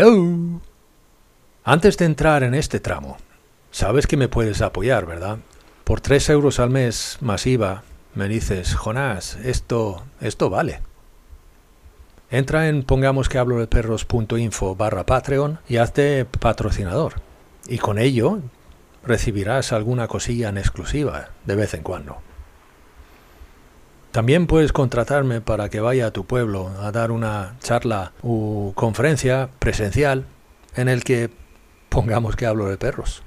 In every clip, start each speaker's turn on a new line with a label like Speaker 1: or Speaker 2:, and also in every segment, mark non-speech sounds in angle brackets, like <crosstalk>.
Speaker 1: Hello. Antes de entrar en este tramo, sabes que me puedes apoyar, ¿verdad? Por 3 euros al mes masiva, me dices, Jonás, esto, esto vale. Entra en pongamos que hablo de perros.info barra Patreon y hazte patrocinador. Y con ello recibirás alguna cosilla en exclusiva de vez en cuando. También puedes contratarme para que vaya a tu pueblo a dar una charla u conferencia presencial en el que pongamos que hablo de perros.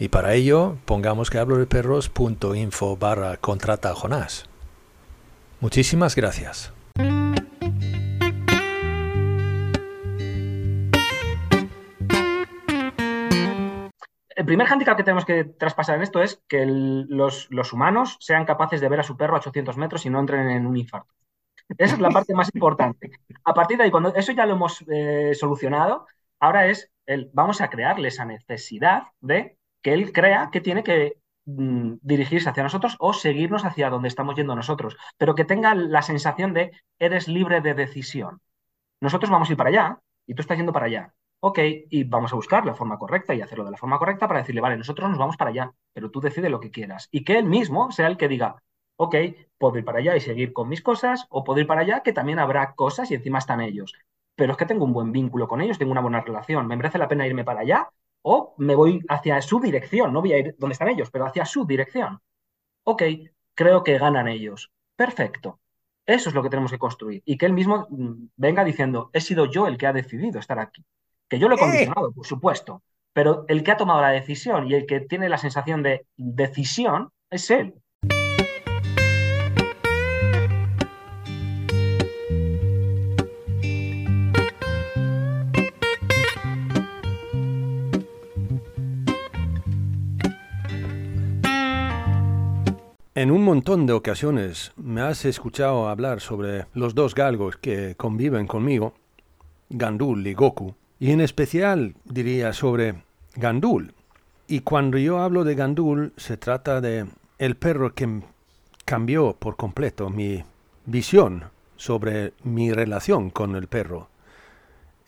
Speaker 1: Y para ello pongamos que hablo de perros.info barra contrata Jonás. Muchísimas gracias.
Speaker 2: El primer handicap que tenemos que traspasar en esto es que los humanos sean capaces de ver a su perro a 800 metros y no entren en un infarto. Esa es la parte más importante. A partir de ahí, cuando eso ya lo hemos eh, solucionado, ahora es el, vamos a crearle esa necesidad de que él crea que tiene que mm, dirigirse hacia nosotros o seguirnos hacia donde estamos yendo nosotros, pero que tenga la sensación de eres libre de decisión. Nosotros vamos a ir para allá y tú estás yendo para allá. Ok, y vamos a buscar la forma correcta y hacerlo de la forma correcta para decirle, vale, nosotros nos vamos para allá, pero tú decides lo que quieras. Y que él mismo sea el que diga, ok, puedo ir para allá y seguir con mis cosas, o puedo ir para allá que también habrá cosas y encima están ellos. Pero es que tengo un buen vínculo con ellos, tengo una buena relación, me merece la pena irme para allá o me voy hacia su dirección, no voy a ir donde están ellos, pero hacia su dirección. Ok, creo que ganan ellos. Perfecto. Eso es lo que tenemos que construir. Y que él mismo mm, venga diciendo, he sido yo el que ha decidido estar aquí. Que yo lo he condicionado, por supuesto, pero el que ha tomado la decisión y el que tiene la sensación de decisión es él.
Speaker 1: En un montón de ocasiones me has escuchado hablar sobre los dos galgos que conviven conmigo, Gandul y Goku, y en especial diría sobre Gandul. Y cuando yo hablo de Gandul se trata de el perro que cambió por completo mi visión sobre mi relación con el perro.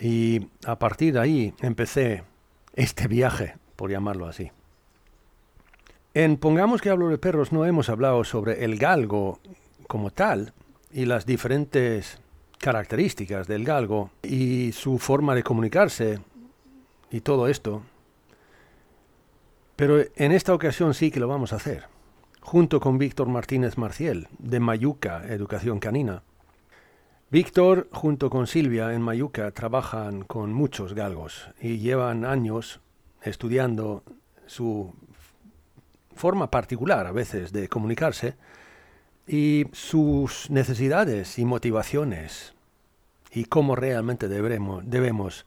Speaker 1: Y a partir de ahí empecé este viaje, por llamarlo así. En Pongamos que hablo de perros no hemos hablado sobre el galgo como tal y las diferentes características del galgo y su forma de comunicarse y todo esto. Pero en esta ocasión sí que lo vamos a hacer, junto con Víctor Martínez Marciel, de Mayuca Educación Canina. Víctor, junto con Silvia en Mayuca, trabajan con muchos galgos y llevan años estudiando su forma particular a veces de comunicarse y sus necesidades y motivaciones y cómo realmente deberemos, debemos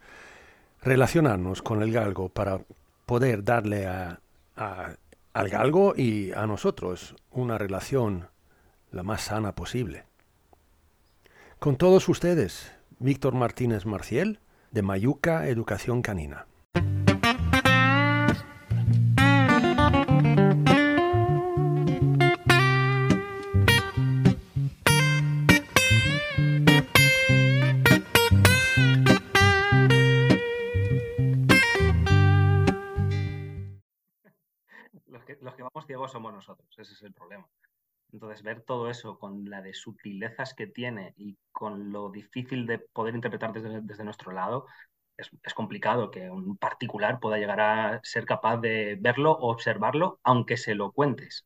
Speaker 1: relacionarnos con el galgo para poder darle a- al galgo y a nosotros una relación la más sana posible. Con todos ustedes, Víctor Martínez Marciel, de Mayuca Educación Canina.
Speaker 2: Ese es el problema. Entonces, ver todo eso con la de sutilezas que tiene y con lo difícil de poder interpretar desde, nuestro lado, es, es complicado que un particular pueda llegar a ser capaz de verlo o observarlo, aunque se lo cuentes.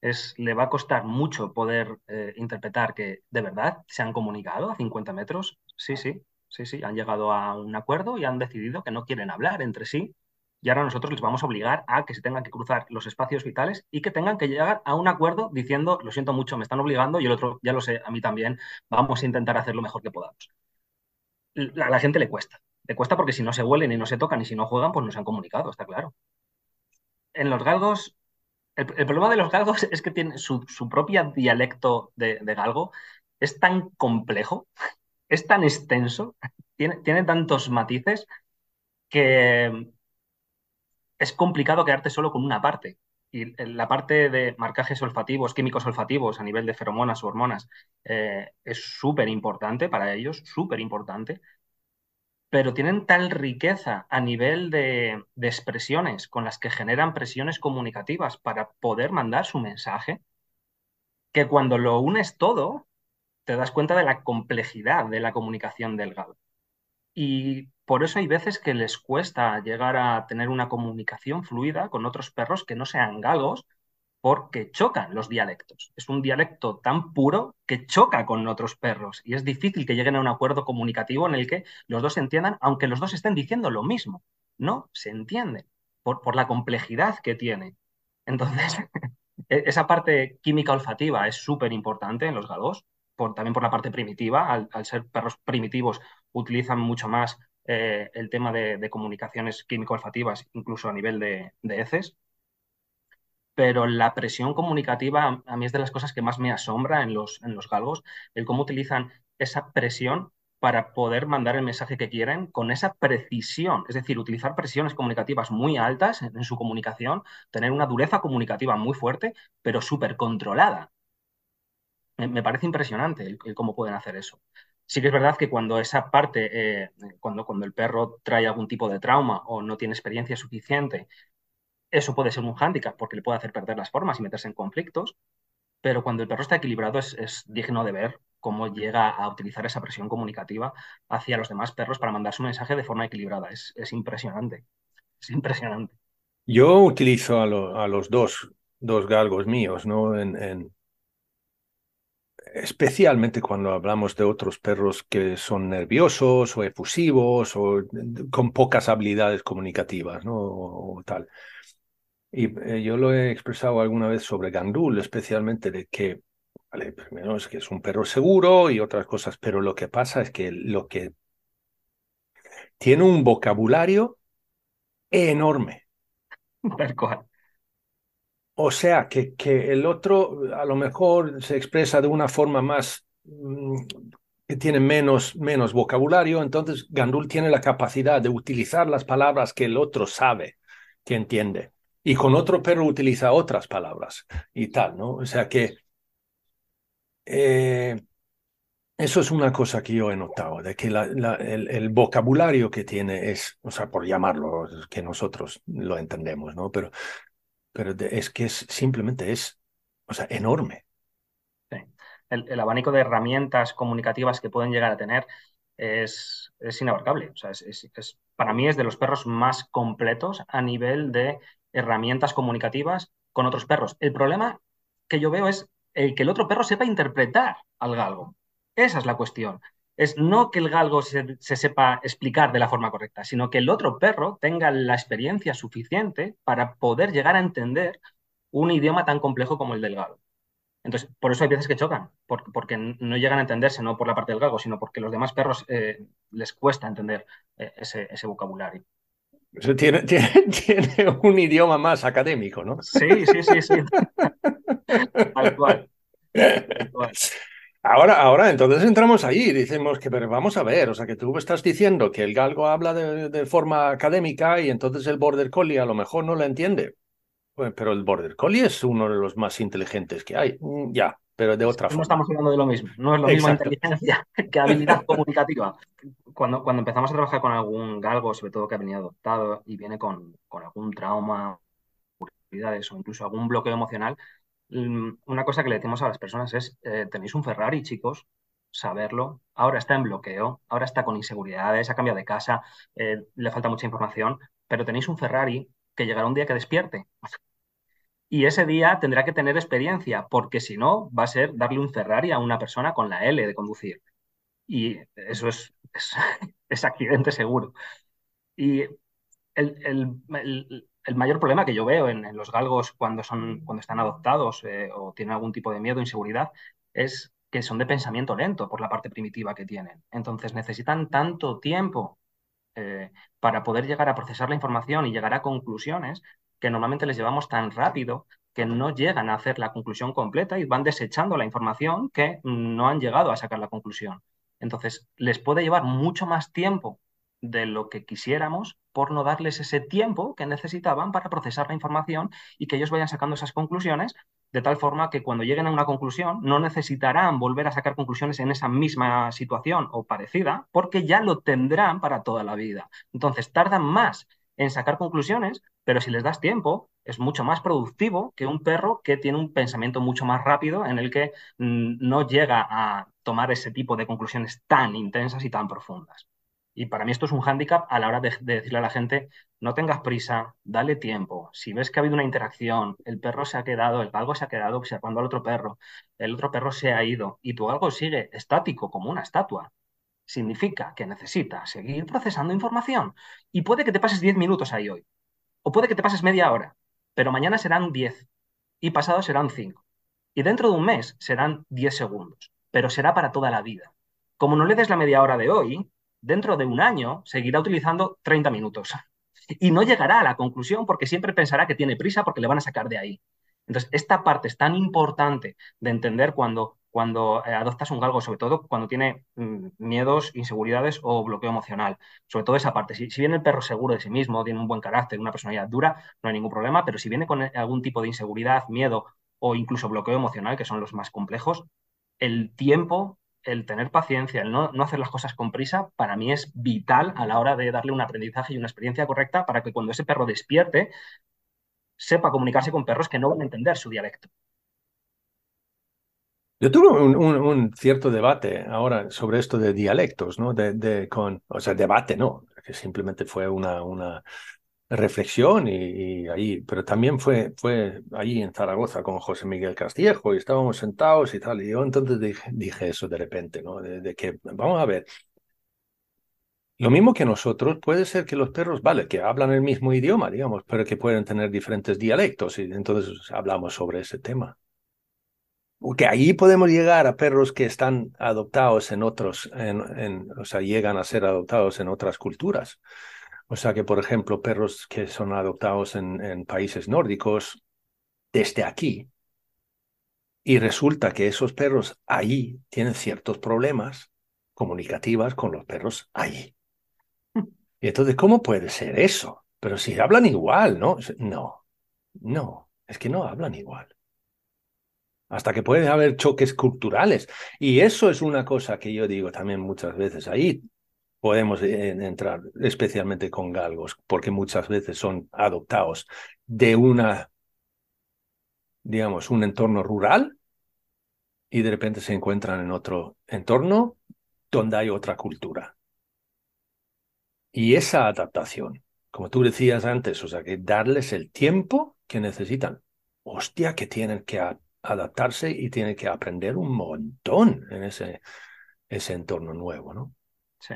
Speaker 2: Es, le va a costar mucho poder eh, interpretar que de verdad se han comunicado a 50 metros. Sí, sí, sí, sí, han llegado a un acuerdo y han decidido que no quieren hablar entre sí y ahora nosotros les vamos a obligar a que se tengan que cruzar los espacios vitales y que tengan que llegar a un acuerdo diciendo, lo siento mucho, me están obligando y el otro, ya lo sé, a mí también, vamos a intentar hacer lo mejor que podamos. a la gente le cuesta. Le cuesta porque si no se huelen y no se tocan y si no juegan, pues no se han comunicado, está claro. En los galgos, el, problema de los galgos <laughs> es que tiene su, su propio dialecto de, galgo es tan complejo, es tan extenso, <laughs> tiene, tiene tantos matices que es complicado quedarte solo con una parte. Y la parte de marcajes olfativos, químicos olfativos a nivel de feromonas o hormonas eh, es súper importante para ellos, súper importante pero tienen tal riqueza a nivel de, expresiones con las que generan presiones comunicativas para poder mandar su mensaje, que cuando lo unes todo, te das cuenta de la complejidad de la comunicación del galgo. Y por eso hay veces que les cuesta llegar a tener una comunicación fluida con otros perros que no sean galgos, porque chocan los dialectos. Es un dialecto tan puro que choca con otros perros y es difícil que lleguen a un acuerdo comunicativo en el que los dos se entiendan, aunque los dos estén diciendo lo mismo. No, se entienden por, por la complejidad que tiene. Entonces, <laughs> e-, esa parte química olfativa es súper importante en los galgos, también por la parte primitiva. Al, ser perros primitivos, utilizan mucho más eh, el tema de, comunicaciones químico-olfativas, incluso a nivel de, heces pero la presión comunicativa a mí es de las cosas que más me asombra en los, en los galgos, el cómo utilizan esa presión para poder mandar el mensaje que quieren con esa precisión, es decir, utilizar presiones comunicativas muy altas en, su comunicación, tener una dureza comunicativa muy fuerte, pero súper controlada. Me, parece impresionante cómo pueden hacer eso. Sí que es verdad que cuando esa parte, eh, cuando, cuando el perro trae algún tipo de trauma o no tiene experiencia suficiente eso puede ser un hándicap porque le puede hacer perder las formas y meterse en conflictos, pero cuando el perro está equilibrado es, digno de ver cómo llega a utilizar esa presión comunicativa hacia los demás perros para mandar su mensaje de forma equilibrada. Es, impresionante, es impresionante.
Speaker 1: Yo utilizo a, los dos, dos galgos míos, ¿no? En, especialmente cuando hablamos de otros perros que son nerviosos o efusivos o con pocas habilidades comunicativas, ¿no? o tal. Y eh, yo lo he expresado alguna vez sobre Gandul, especialmente de que, vale, primero es que es un perro seguro y otras cosas, pero lo que pasa es que lo que tiene un vocabulario enorme. <laughs> O sea, que, que el otro a lo mejor se expresa de una forma más mm, que tiene menos, menos vocabulario, entonces Gandul tiene la capacidad de utilizar las palabras que el otro sabe, que entiende y con otro perro utiliza otras palabras y tal, ¿no? O sea que eh, eso es una cosa que yo he notado, de que el, vocabulario que tiene es, o sea, por llamarlo, que nosotros lo entendemos, ¿no? Pero, pero es que es simplemente es, o sea, enorme.
Speaker 2: El, abanico de herramientas comunicativas que pueden llegar a tener es, es inabarcable. O sea, es, para mí es de los perros más completos a nivel de herramientas comunicativas con otros perros. El problema que yo veo es el que el otro perro sepa interpretar al galgo. Esa es la cuestión. Es no que el galgo se, sepa explicar de la forma correcta, sino que el otro perro tenga la experiencia suficiente para poder llegar a entender un idioma tan complejo como el del galgo. Entonces, por eso hay veces que chocan, porque, no llegan a entenderse, no por la parte del galgo, sino porque los demás perros eh, les cuesta entender eh, ese vocabulario. <laughs>
Speaker 1: Tiene, tiene, un idioma más académico, ¿no?
Speaker 2: Sí, sí, sí, sí. <laughs> Tal cual.
Speaker 1: Ahora, ahora, entonces entramos ahí y decimos que, pero vamos a ver, o sea, que tú estás diciendo que el galgo habla de, forma académica y entonces el border collie a lo mejor no lo entiende. Pues, pero el border collie es uno de los más inteligentes que hay. Mm, ya, pero de otra forma.
Speaker 2: No estamos hablando de lo mismo, no es lo mismo inteligencia <laughs> que habilidad comunicativa. Cuando, cuando empezamos a trabajar con algún galgo, sobre todo que ha venido adoptado y viene con, con algún trauma, o incluso algún bloqueo emocional, una cosa que le decimos a las personas es, eh, tenéis un Ferrari, chicos, saberlo, ahora está en bloqueo, ahora está con inseguridades, ha cambiado de casa, eh, le falta mucha información, pero tenéis un Ferrari que llegará un día que despierte <laughs> y ese día tendrá que tener experiencia, porque si no, va a ser darle un Ferrari a una persona con la L de conducir. Y eso es, <laughs> es, accidente seguro. Y el, mayor problema que yo veo en, los galgos cuando, son, cuando están adoptados eh, o tienen algún tipo de miedo, inseguridad, es que son de pensamiento lento por la parte primitiva que tienen. Entonces necesitan tanto tiempo eh, para poder llegar a procesar la información y llegar a conclusiones que normalmente les llevamos tan rápido que no llegan a hacer la conclusión completa y van desechando la información que no han llegado a sacar la conclusión. Entonces, les puede llevar mucho más tiempo de lo que quisiéramos por no darles ese tiempo que necesitaban para procesar la información y que ellos vayan sacando esas conclusiones, de tal forma que cuando lleguen a una conclusión no necesitarán volver a sacar conclusiones en esa misma situación o parecida, porque ya lo tendrán para toda la vida. Entonces, tardan más en sacar conclusiones, pero si les das tiempo, es mucho más productivo que un perro que tiene un pensamiento mucho más rápido en el que mm, no llega a tomar ese tipo de conclusiones tan intensas y tan profundas. Y para mí esto es un hándicap a la hora de, decirle a la gente, no tengas prisa, dale tiempo. Si ves que ha habido una interacción, el perro se ha quedado, el galgo se ha quedado observando al otro perro, el otro perro se ha ido y tu galgo sigue estático como una estatua, significa que necesita seguir procesando información. Y puede que te pases 10 minutos ahí hoy, o puede que te pases media hora, pero mañana serán 10 y pasado serán 5. Y dentro de un mes serán 10 segundos, pero será para toda la vida. Como no le des la media hora de hoy, dentro de un año seguirá utilizando 30 minutos y no llegará a la conclusión porque siempre pensará que tiene prisa porque le van a sacar de ahí. Entonces, esta parte es tan importante de entender cuando, cuando eh, adoptas un galgo, sobre todo cuando tiene mm, miedos, inseguridades o bloqueo emocional. Sobre todo esa parte. Si, si, viene el perro seguro de sí mismo, tiene un buen carácter, una personalidad dura, no hay ningún problema, pero si viene con algún tipo de inseguridad, miedo o incluso bloqueo emocional, que son los más complejos, el tiempo el tener paciencia, el no, hacer las cosas con prisa, para mí es vital a la hora de darle un aprendizaje y una experiencia correcta para que cuando ese perro despierte, sepa comunicarse con perros que no van a entender su dialecto.
Speaker 1: Yo tuve un, cierto debate ahora sobre esto de dialectos, ¿no? De, con, o sea, debate, no, que simplemente fue una, una, reflexión y, ahí, pero también fue, fue allí en Zaragoza con José Miguel Castillejo y estábamos sentados y tal, y yo entonces dije, dije eso de repente, ¿no? De, que, vamos a ver, lo mismo que nosotros, puede ser que los perros, vale, que hablan el mismo idioma, digamos, pero que pueden tener diferentes dialectos y entonces hablamos sobre ese tema. Porque ahí podemos llegar a perros que están adoptados en otros, en, o sea, llegan a ser adoptados en otras culturas. O sea que, por ejemplo, perros que son adoptados en, países nórdicos desde aquí, y resulta que esos perros allí tienen ciertos problemas comunicativos con los perros allí. <laughs> Y entonces, ¿cómo puede ser eso? Pero si hablan igual, ¿no? No, no, es que no hablan igual. Hasta que puede haber choques culturales. Y eso es una cosa que yo digo también muchas veces. Ahí podemos eh, entrar, especialmente con galgos, porque muchas veces son adoptados de una, digamos, un entorno rural y de repente se encuentran en otro entorno donde hay otra cultura. Y esa adaptación, como tú decías antes, o sea, que darles el tiempo que necesitan. Hostia, que tienen que adaptarse y tienen que aprender un montón en ese, ese entorno nuevo, ¿no?
Speaker 2: Sí.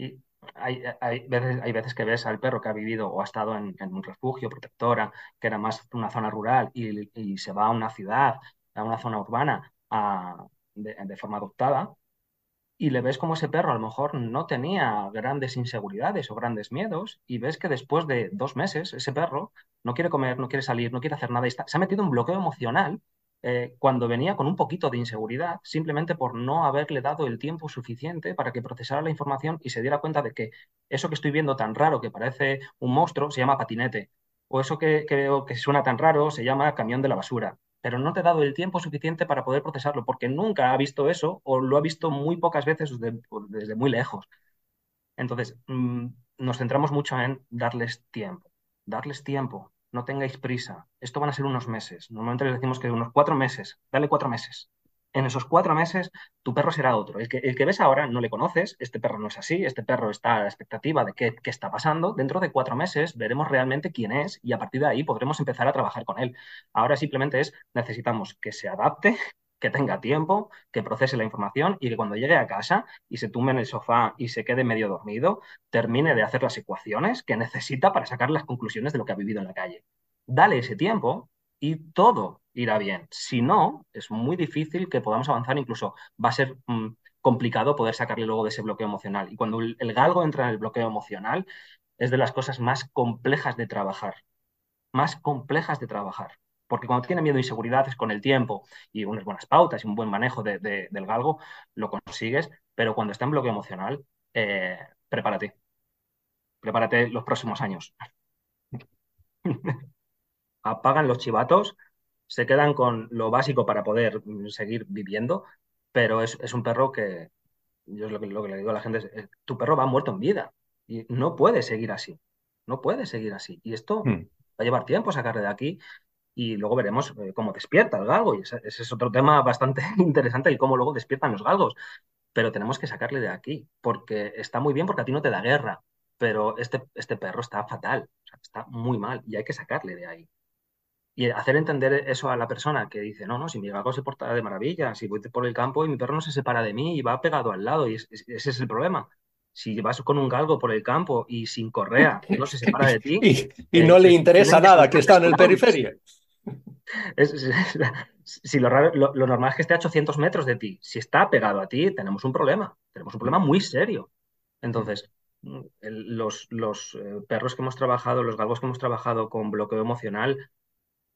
Speaker 2: Y hay, veces, hay veces que ves al perro que ha vivido o ha estado en, un refugio, protectora, que era más una zona rural y, se va a una ciudad, a una zona urbana de, forma adoptada, y le ves como ese perro a lo mejor no tenía grandes inseguridades o grandes miedos, y ves que después de dos meses ese perro no quiere comer, no quiere salir, no quiere hacer nada, y se ha metido un bloqueo emocional eh, cuando venía con un poquito de inseguridad, simplemente por no haberle dado el tiempo suficiente para que procesara la información y se diera cuenta de que eso que estoy viendo tan raro, que parece un monstruo, se llama patinete. O eso que, veo que suena tan raro, se llama camión de la basura. Pero no te he dado el tiempo suficiente para poder procesarlo, porque nunca ha visto eso o lo ha visto muy pocas veces desde, muy lejos. Entonces, mm, nos centramos mucho en darles tiempo, darles tiempo, no tengáis prisa, esto van a ser unos meses. Normalmente les decimos que unos cuatro meses, dale cuatro meses. En esos cuatro meses tu perro será otro. El que, el que ves ahora no le conoces, este perro no es así, este perro está a la expectativa de qué, qué está pasando. Dentro de cuatro meses veremos realmente quién es y a partir de ahí podremos empezar a trabajar con él. Ahora simplemente es, necesitamos que se adapte, que tenga tiempo, que procese la información y que cuando llegue a casa y se tumbe en el sofá y se quede medio dormido, termine de hacer las ecuaciones que necesita para sacar las conclusiones de lo que ha vivido en la calle. Dale ese tiempo y todo irá bien. Si no, es muy difícil que podamos avanzar, incluso va a ser mm, complicado poder sacarle luego de ese bloqueo emocional. Y cuando el, galgo entra en el bloqueo emocional, es de las cosas más complejas de trabajar, más complejas de trabajar. Porque cuando tiene miedo e inseguridades con el tiempo y unas buenas pautas y un buen manejo del galgo, lo consigues, pero cuando está en bloqueo emocional, eh, prepárate. Prepárate los próximos años. <laughs> Apagan los chivatos, se quedan con lo básico para poder seguir viviendo, pero es, un perro que, yo es lo que, le digo a la gente, es, tu perro va muerto en vida y no puede seguir así, no puede seguir así. Y esto hmm. va a llevar tiempo sacarle de aquí y luego veremos eh, cómo despierta el galgo. Y ese, es otro tema bastante <laughs> interesante, el cómo luego despiertan los galgos. Pero tenemos que sacarle de aquí, porque está muy bien porque a ti no te da guerra, pero este, este perro está fatal, está muy mal y hay que sacarle de ahí. Y hacer entender eso a la persona que dice, no, no, si mi galgo se porta de maravilla, si voy por el campo y mi perro no se separa de mí y va pegado al lado, y ese es el problema. Si vas con un galgo por el campo y sin correa, <laughs> no se separa de ti. <laughs>
Speaker 1: y, no le interesa nada que está en el periferia.
Speaker 2: Si lo, lo, normal es que esté a 800 metros de ti. Si está pegado a ti, tenemos un problema. Tenemos un problema muy serio. Entonces, mm, los, los eh, perros que hemos trabajado, los galgos que hemos trabajado con bloqueo emocional,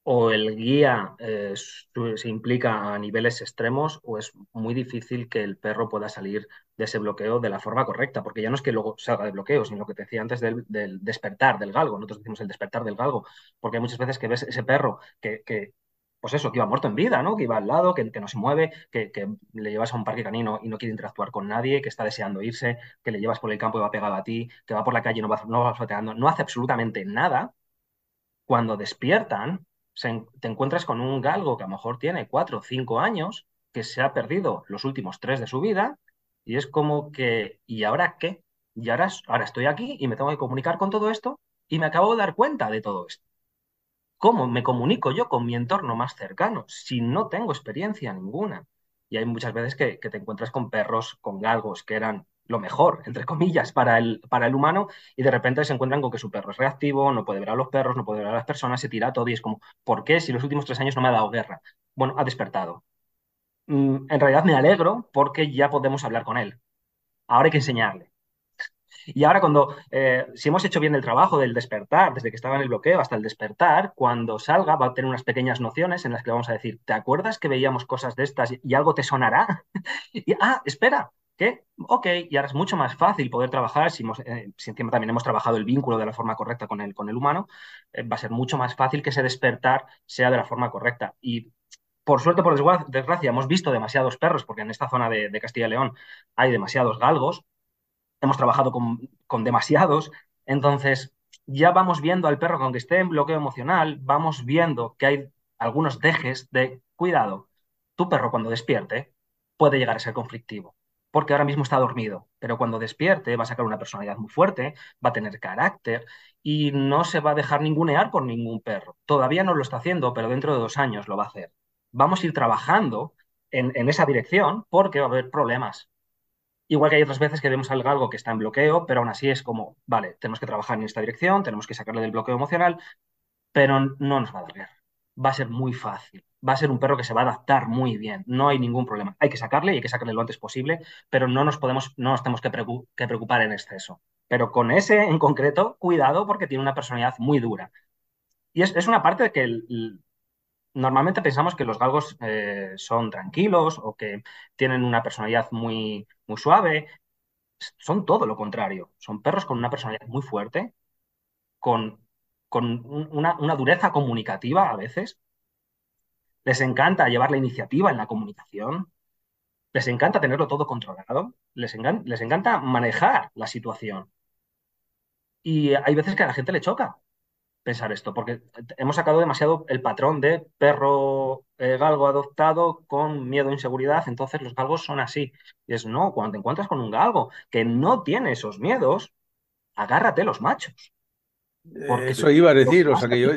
Speaker 2: o el guía eh, se implica a niveles extremos o es muy difícil que el perro pueda salir de ese bloqueo de la forma correcta, porque ya no es que luego salga de bloqueo, sino lo que te decía antes del, despertar del galgo. Nosotros decimos el despertar del galgo, porque hay muchas veces que ves ese perro que, pues eso, que iba muerto en vida, ¿no? Que iba al lado, que, no se mueve, que, le llevas a un parque canino y no quiere interactuar con nadie, que está deseando irse, que le llevas por el campo y va pegado a ti, que va por la calle y no va, no va no hace absolutamente nada. Cuando despiertan, te encuentras con un galgo que a lo mejor tiene cuatro o cinco años, que se ha perdido los últimos tres de su vida, y es como que, ¿y ahora qué? Y ahora, ahora estoy aquí y me tengo que comunicar con todo esto y me acabo de dar cuenta de todo esto. ¿Cómo me comunico yo con mi entorno más cercano si no tengo experiencia ninguna? Y hay muchas veces que, que te encuentras con perros, con galgos que eran lo mejor, entre comillas, para el, para el humano y de repente se encuentran con que su perro es reactivo, no puede ver a los perros, no puede ver a las personas, se tira todo y es como, ¿por qué si los últimos tres años no me ha dado guerra? Bueno, ha despertado. Mm, en realidad me alegro porque ya podemos hablar con él. Ahora hay que enseñarle. Y ahora cuando, eh, si hemos hecho bien el trabajo del despertar, desde que estaba en el bloqueo hasta el despertar, cuando salga va a tener unas pequeñas nociones en las que le vamos a decir, ¿te acuerdas que veíamos cosas de estas y algo te sonará? <laughs> y, ah, espera, ¿Qué? Ok, y ahora es mucho más fácil poder trabajar, si, eh, encima también hemos trabajado el vínculo de la forma correcta con el, con el humano, eh, va a ser mucho más fácil que ese despertar sea de la forma correcta. Y por suerte, por desgracia, hemos visto demasiados perros, porque en esta zona de, Castilla y León hay demasiados galgos, hemos trabajado con, con demasiados, entonces ya vamos viendo al perro, aunque esté en bloqueo emocional, vamos viendo que hay algunos dejes de cuidado. Tu perro cuando despierte puede llegar a ser conflictivo porque ahora mismo está dormido, pero cuando despierte va a sacar una personalidad muy fuerte, va a tener carácter y no se va a dejar ningunear por ningún perro. Todavía no lo está haciendo, pero dentro de dos años lo va a hacer. Vamos a ir trabajando en, esa dirección porque va a haber problemas. Igual que hay otras veces que vemos algo que está en bloqueo, pero aún así es como, vale, tenemos que trabajar en esta dirección, tenemos que sacarle del bloqueo emocional, pero no nos va a dar. Va a ser muy fácil va a ser un perro que se va a adaptar muy bien, no hay ningún problema. Hay que sacarle y hay que sacarle lo antes posible, pero no nos podemos, no nos tenemos que, preocupar en exceso. Pero con ese en concreto, cuidado porque tiene una personalidad muy dura. Y es, una parte que normalmente pensamos que los galgos eh, son tranquilos o que tienen una personalidad muy, muy suave. Son todo lo contrario. Son perros con una personalidad muy fuerte, con, con una, dureza comunicativa a veces les encanta llevar la iniciativa en la comunicación, les encanta tenerlo todo controlado, les, les encanta manejar la situación. Y hay veces que a la gente le choca pensar esto, porque hemos sacado demasiado el patrón de perro eh, galgo adoptado con miedo e inseguridad, entonces los galgos son así. Y es no, cuando te encuentras con un galgo que no tiene esos miedos, agárrate los machos.
Speaker 1: Eso iba a decir, o sea que yo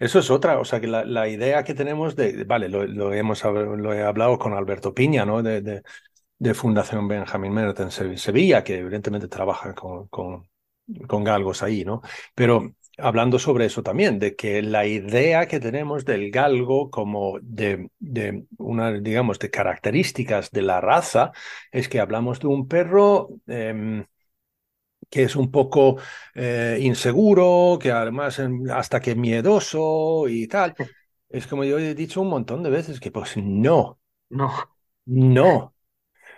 Speaker 1: eso es otra, o sea que la, idea que tenemos de, vale, lo, hemos lo he hablado con Alberto Piña, ¿no? De, de, Fundación Benjamin Meret en Sevilla, que evidentemente trabaja con, con, con, galgos ahí, ¿no? Pero hablando sobre eso también, de que la idea que tenemos del galgo como de, de una, digamos, de características de la raza, es que hablamos de un perro em, que es un poco eh, inseguro, que además em, hasta que miedoso y tal. Es como yo he dicho un montón de veces que pues no.
Speaker 2: No.
Speaker 1: No.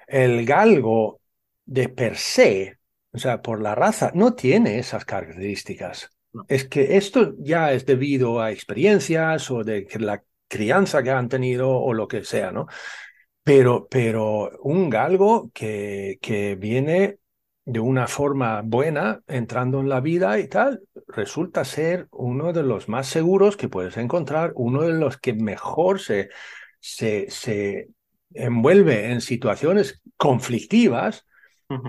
Speaker 1: El galgo de per se, o sea, por la raza, no tiene esas características. Es que esto ya es debido a experiencias o de la crianza que han tenido o lo que sea, ¿no? Pero, pero un galgo que, que viene de una forma buena, entrando en la vida y tal, resulta ser uno de los más seguros que puedes encontrar, uno de los que mejor se, se, se envuelve en situaciones conflictivas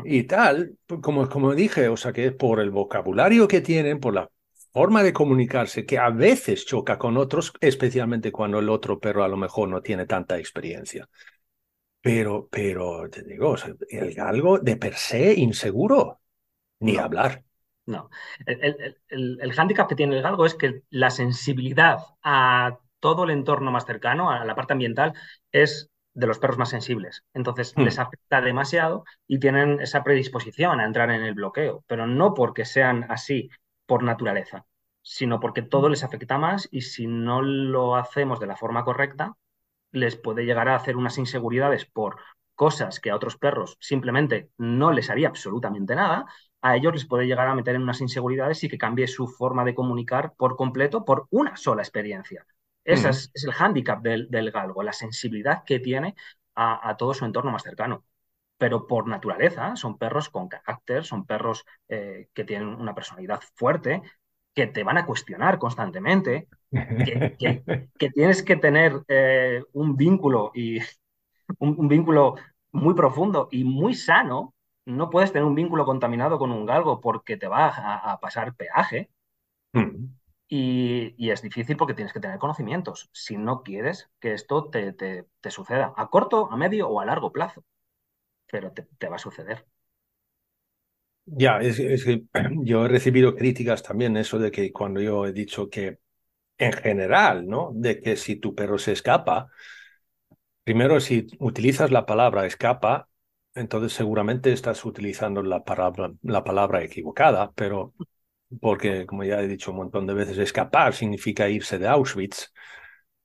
Speaker 1: y tal, como, como dije, o sea que es por el vocabulario que tienen, por la forma de comunicarse que a veces choca con otros, especialmente cuando el otro perro a lo mejor no tiene tanta experiencia. Pero, pero te digo, el galgo de per se inseguro, ni hablar.
Speaker 2: No. El, el, el, hándicap que tiene el galgo es que la sensibilidad a todo el entorno más cercano, a la parte ambiental, es de los perros más sensibles. Entonces hmm. les afecta demasiado y tienen esa predisposición a entrar en el bloqueo, pero no porque sean así por naturaleza, sino porque todo les afecta más y si no lo hacemos de la forma correcta, les puede llegar a hacer unas inseguridades por cosas que a otros perros simplemente no les haría absolutamente nada, a ellos les puede llegar a meter en unas inseguridades y que cambie su forma de comunicar por completo por una sola experiencia. Ese es, el hándicap del, galgo, la sensibilidad que tiene a, todo su entorno más cercano pero por naturaleza son perros con carácter, son perros eh, que tienen una personalidad fuerte, que te van a cuestionar constantemente, que, tienes que tener eh, un vínculo y <laughs> un, vínculo muy profundo y muy sano. No puedes tener un vínculo contaminado con un galgo porque te va a, pasar peaje. Mm. Y, es difícil porque tienes que tener conocimientos si no quieres que esto te, te, te suceda a corto, a medio o a largo plazo pero te, va a suceder.
Speaker 1: Ya, es, que <clears throat> yo he recibido críticas también, eso de que cuando yo he dicho que en general, ¿no? De que si tu perro se escapa, primero si utilizas la palabra escapa, entonces seguramente estás utilizando la palabra, la palabra equivocada, pero porque, como ya he dicho un montón de veces, escapar significa irse de Auschwitz.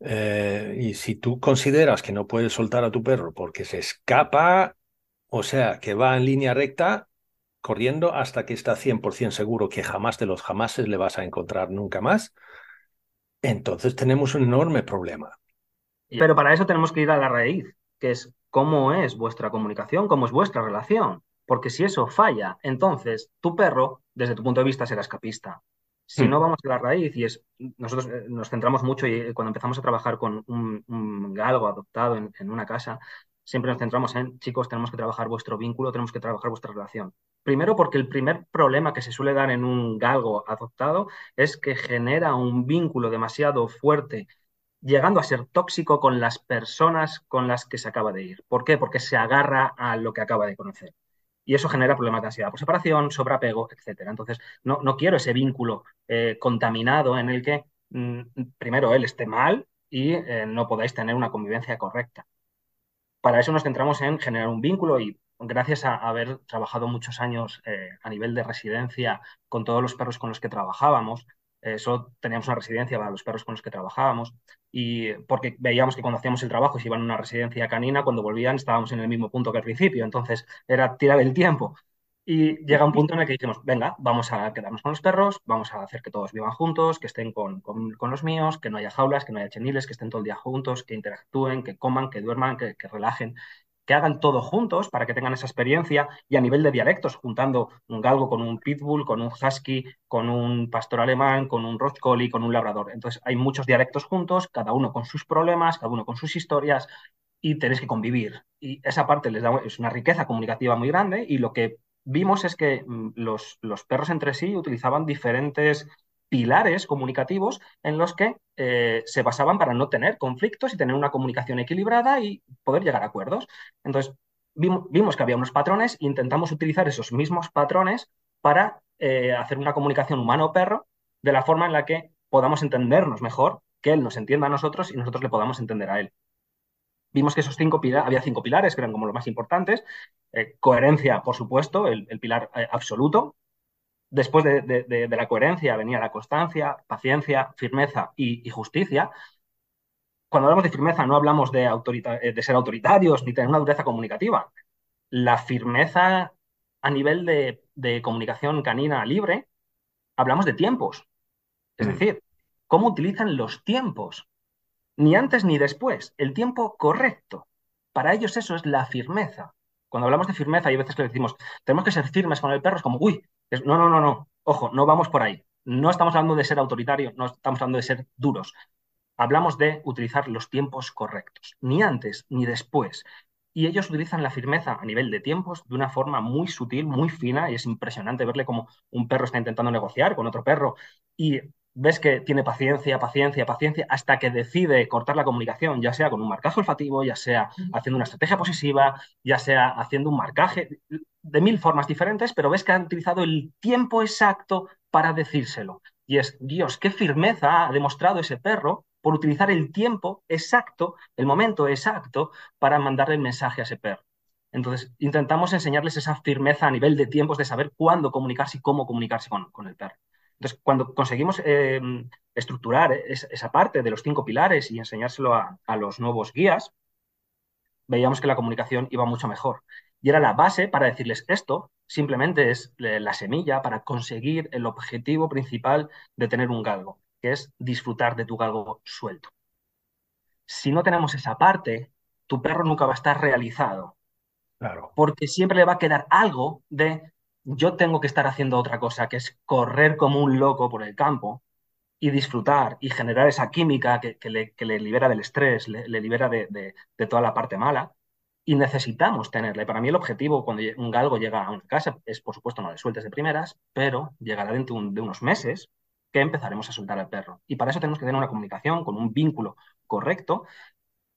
Speaker 1: Eh, y si tú consideras que no puedes soltar a tu perro porque se escapa, o sea, que va en línea recta corriendo hasta que está 100% seguro que jamás de los jamases le vas a encontrar nunca más. Entonces tenemos un enorme problema.
Speaker 2: Pero para eso tenemos que ir a la raíz, que es cómo es vuestra comunicación, cómo es vuestra relación. Porque si eso falla, entonces tu perro, desde tu punto de vista, será escapista. Si hmm. no vamos a la raíz, y es, nosotros eh, nos centramos mucho y eh, cuando empezamos a trabajar con un, galgo adoptado en, una casa, siempre nos centramos en, chicos, tenemos que trabajar vuestro vínculo, tenemos que trabajar vuestra relación. Primero porque el primer problema que se suele dar en un galgo adoptado es que genera un vínculo demasiado fuerte, llegando a ser tóxico con las personas con las que se acaba de ir. ¿Por qué? Porque se agarra a lo que acaba de conocer. Y eso genera problemas de ansiedad por separación, sobreapego, etc. Entonces, no, no quiero ese vínculo eh, contaminado en el que mm, primero él esté mal y eh, no podáis tener una convivencia correcta para eso nos centramos en generar un vínculo y gracias a haber trabajado muchos años eh, a nivel de residencia con todos los perros con los que trabajábamos, eso teníamos una residencia para los perros con los que trabajábamos y porque veíamos que cuando hacíamos el trabajo si iban a una residencia canina, cuando volvían estábamos en el mismo punto que al principio, entonces era tirar el tiempo. Y llega un punto en el que dijimos, venga, vamos a quedarnos con los perros, vamos a hacer que todos vivan juntos, que estén con, los míos, que no haya jaulas, que no haya cheniles, que estén todo el día juntos, que interactúen, que coman, que duerman, que, relajen, que hagan todo juntos para que tengan esa experiencia y a nivel de dialectos, juntando un galgo con un pitbull, con un husky, con un pastor alemán, con un collie, con un labrador. Entonces hay muchos dialectos juntos, cada uno con sus problemas, cada uno con sus historias y tenéis que convivir. Y esa parte les da es una riqueza comunicativa muy grande y lo que vimos es que mm, los, los perros entre sí utilizaban diferentes pilares comunicativos en los que eh, se basaban para no tener conflictos y tener una comunicación equilibrada y poder llegar a acuerdos. Entonces, vimos, que había unos patrones e intentamos utilizar esos mismos patrones para eh, hacer una comunicación humano-perro de la forma en la que podamos entendernos mejor, que él nos entienda a nosotros y nosotros le podamos entender a él. Vimos que esos cinco pilares, había cinco pilares que eran como los más importantes. Eh, coherencia, por supuesto, el, pilar eh, absoluto. Después de, la coherencia venía la constancia, paciencia, firmeza y, justicia. Cuando hablamos de firmeza no hablamos de, eh, de ser autoritarios ni tener una dureza comunicativa. La firmeza a nivel de, comunicación canina libre, hablamos de tiempos. Es mm. decir, cómo utilizan los tiempos ni antes ni después, el tiempo correcto. Para ellos eso es la firmeza. Cuando hablamos de firmeza, hay veces que decimos, tenemos que ser firmes con el perro, es como, uy, no, no, no, no, ojo, no vamos por ahí. No estamos hablando de ser autoritario, no estamos hablando de ser duros. Hablamos de utilizar los tiempos correctos, ni antes ni después. Y ellos utilizan la firmeza a nivel de tiempos de una forma muy sutil, muy fina, y es impresionante verle como un perro está intentando negociar con otro perro y ves que tiene paciencia, paciencia, paciencia, hasta que decide cortar la comunicación, ya sea con un marcaje olfativo, ya sea haciendo una estrategia posesiva, ya sea haciendo un marcaje, de mil formas diferentes, pero ves que han utilizado el tiempo exacto para decírselo. Y es, Dios, qué firmeza ha demostrado ese perro por utilizar el tiempo exacto, el momento exacto, para mandarle el mensaje a ese perro. Entonces, intentamos enseñarles esa firmeza a nivel de tiempos de saber cuándo comunicarse y cómo comunicarse con el perro. Entonces, cuando conseguimos eh, estructurar esa parte de los cinco pilares y enseñárselo a, los nuevos guías, veíamos que la comunicación iba mucho mejor. Y era la base para decirles esto, simplemente es la semilla para conseguir el objetivo principal de tener un galgo, que es disfrutar de tu galgo suelto. Si no tenemos esa parte, tu perro nunca va a estar realizado.
Speaker 1: Claro.
Speaker 2: Porque siempre le va a quedar algo de yo tengo que estar haciendo otra cosa, que es correr como un loco por el campo y disfrutar y generar esa química que, le, libera del estrés, le, libera de, toda la parte mala. Y necesitamos tenerle. Para mí el objetivo cuando un galgo llega a una casa es, por supuesto, no le sueltes de primeras, pero llegará dentro de unos meses que empezaremos a soltar al perro. Y para eso tenemos que tener una comunicación con un vínculo correcto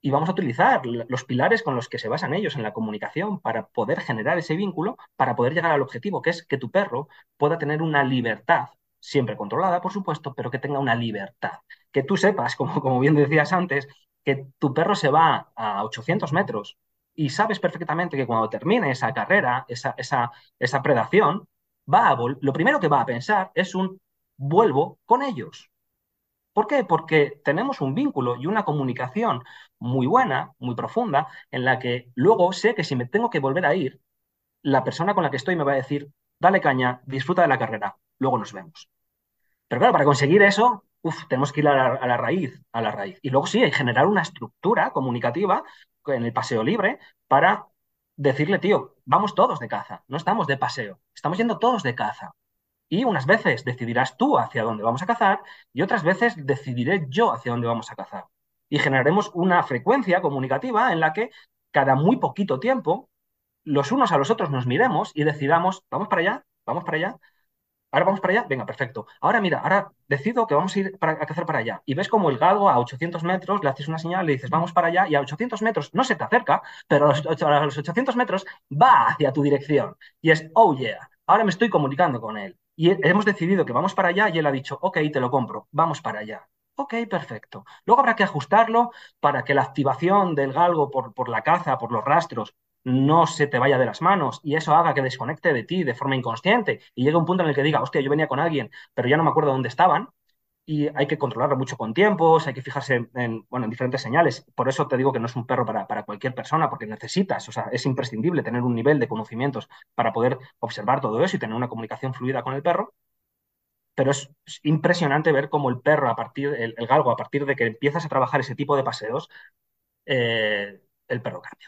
Speaker 2: y vamos a utilizar los pilares con los que se basan ellos en la comunicación para poder generar ese vínculo, para poder llegar al objetivo, que es que tu perro pueda tener una libertad, siempre controlada, por supuesto, pero que tenga una libertad. Que tú sepas, como, como bien decías antes, que tu perro se va a 800 metros y sabes perfectamente que cuando termine esa carrera, esa, esa, esa predación, va a lo primero que va a pensar es un vuelvo con ellos. ¿Por qué? Porque tenemos un vínculo y una comunicación muy buena, muy profunda, en la que luego sé que si me tengo que volver a ir, la persona con la que estoy me va a decir, dale caña, disfruta de la carrera, luego nos vemos. Pero claro, para conseguir eso, tenemos que ir a la, raíz, a la raíz. Y luego sí, generar una estructura comunicativa en el paseo libre para decirle, tío, vamos todos de caza, no estamos de paseo, estamos yendo todos de caza. Y unas veces decidirás tú hacia dónde vamos a cazar y otras veces decidiré yo hacia dónde vamos a cazar. Y generaremos una frecuencia comunicativa en la que cada muy poquito tiempo los unos a los otros nos miremos y decidamos, vamos para allá, vamos para allá, ahora vamos para allá, venga, perfecto. Ahora mira, ahora decido que vamos a ir a cazar para allá. Y ves como el galgo a 800 metros le haces una señal, le dices, vamos para allá, y a 800 metros no se te acerca, pero a los, a los 800 metros va hacia tu dirección. Y es, oh yeah, ahora me estoy comunicando con él. Y hemos decidido que vamos para allá y él ha dicho, ok, te lo compro, vamos para allá. Ok, perfecto. Luego habrá que ajustarlo para que la activación del galgo por, por la caza, por los rastros, no se te vaya de las manos y eso haga que desconecte de ti de forma inconsciente y llegue un punto en el que diga, hostia, yo venía con alguien, pero ya no me acuerdo dónde estaban y hay que controlarlo mucho con tiempos, hay que fijarse en, bueno, en diferentes señales. Por eso te digo que no es un perro para, para, cualquier persona, porque necesitas, o sea, es imprescindible tener un nivel de conocimientos para poder observar todo eso y tener una comunicación fluida con el perro. Pero es, impresionante ver cómo el perro, a partir, el, galgo, a partir de que empiezas a trabajar ese tipo de paseos, eh, el perro cambia.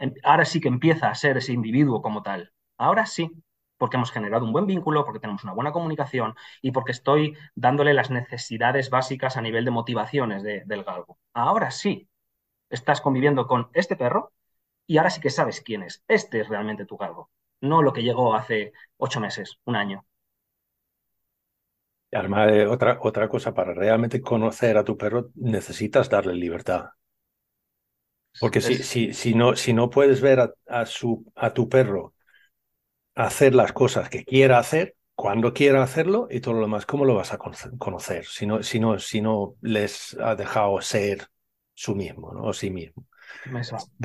Speaker 2: Em, ahora sí que empieza a ser ese individuo como tal. Ahora sí, porque hemos generado un buen vínculo, porque tenemos una buena comunicación y porque estoy dándole las necesidades básicas a nivel de motivaciones del galgo. Ahora sí, estás conviviendo con este perro y ahora sí que sabes quién es. Este es realmente tu galgo, no lo que llegó hace ocho meses, un año.
Speaker 1: Y además, eh, otra, otra cosa, para realmente conocer a tu perro necesitas darle libertad. Porque si, si, si, no, si no puedes ver a, su, a tu perro hacer las cosas que quiera hacer, cuando quiera hacerlo y todo lo demás, ¿cómo lo vas a conocer si no, si no, si no les ha dejado ser su mismo, ¿no? O sí mismo.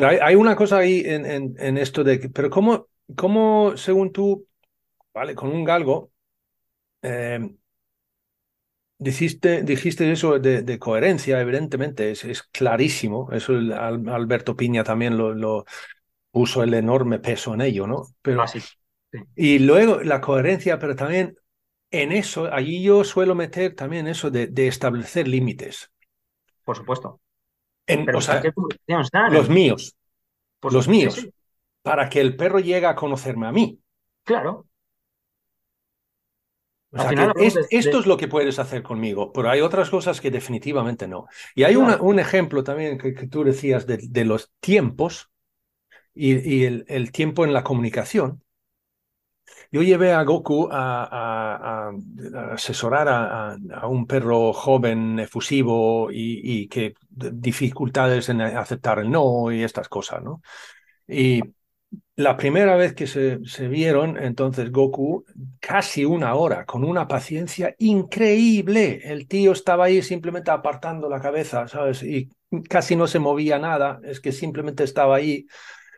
Speaker 1: hay, una cosa ahí en, en, esto de, pero ¿cómo, cómo, según tú, vale, con un galgo, eh, dijiste, dijiste eso de, coherencia, evidentemente, es, es, clarísimo, eso Alberto Piña también lo, lo, puso el enorme peso en ello, ¿no? Pero,
Speaker 2: ah,
Speaker 1: y luego la coherencia, pero también en eso, allí yo suelo meter también eso de, establecer límites.
Speaker 2: Por supuesto.
Speaker 1: En, o sea, los míos. los míos. Para que el perro llegue a conocerme a mí.
Speaker 2: Claro.
Speaker 1: O sea, esto es lo que puedes hacer conmigo, pero hay otras cosas que definitivamente no. Y hay un ejemplo también que, tú decías de, los tiempos y, el, tiempo en la comunicación. Yo llevé a Goku a, asesorar a, un perro joven, efusivo y, que dificultades en aceptar el no y estas cosas, ¿no? Y la primera vez que se, se, vieron, entonces Goku, casi una hora, con una paciencia increíble. El tío estaba ahí simplemente apartando la cabeza, ¿sabes? Y casi no se movía nada, es que simplemente estaba ahí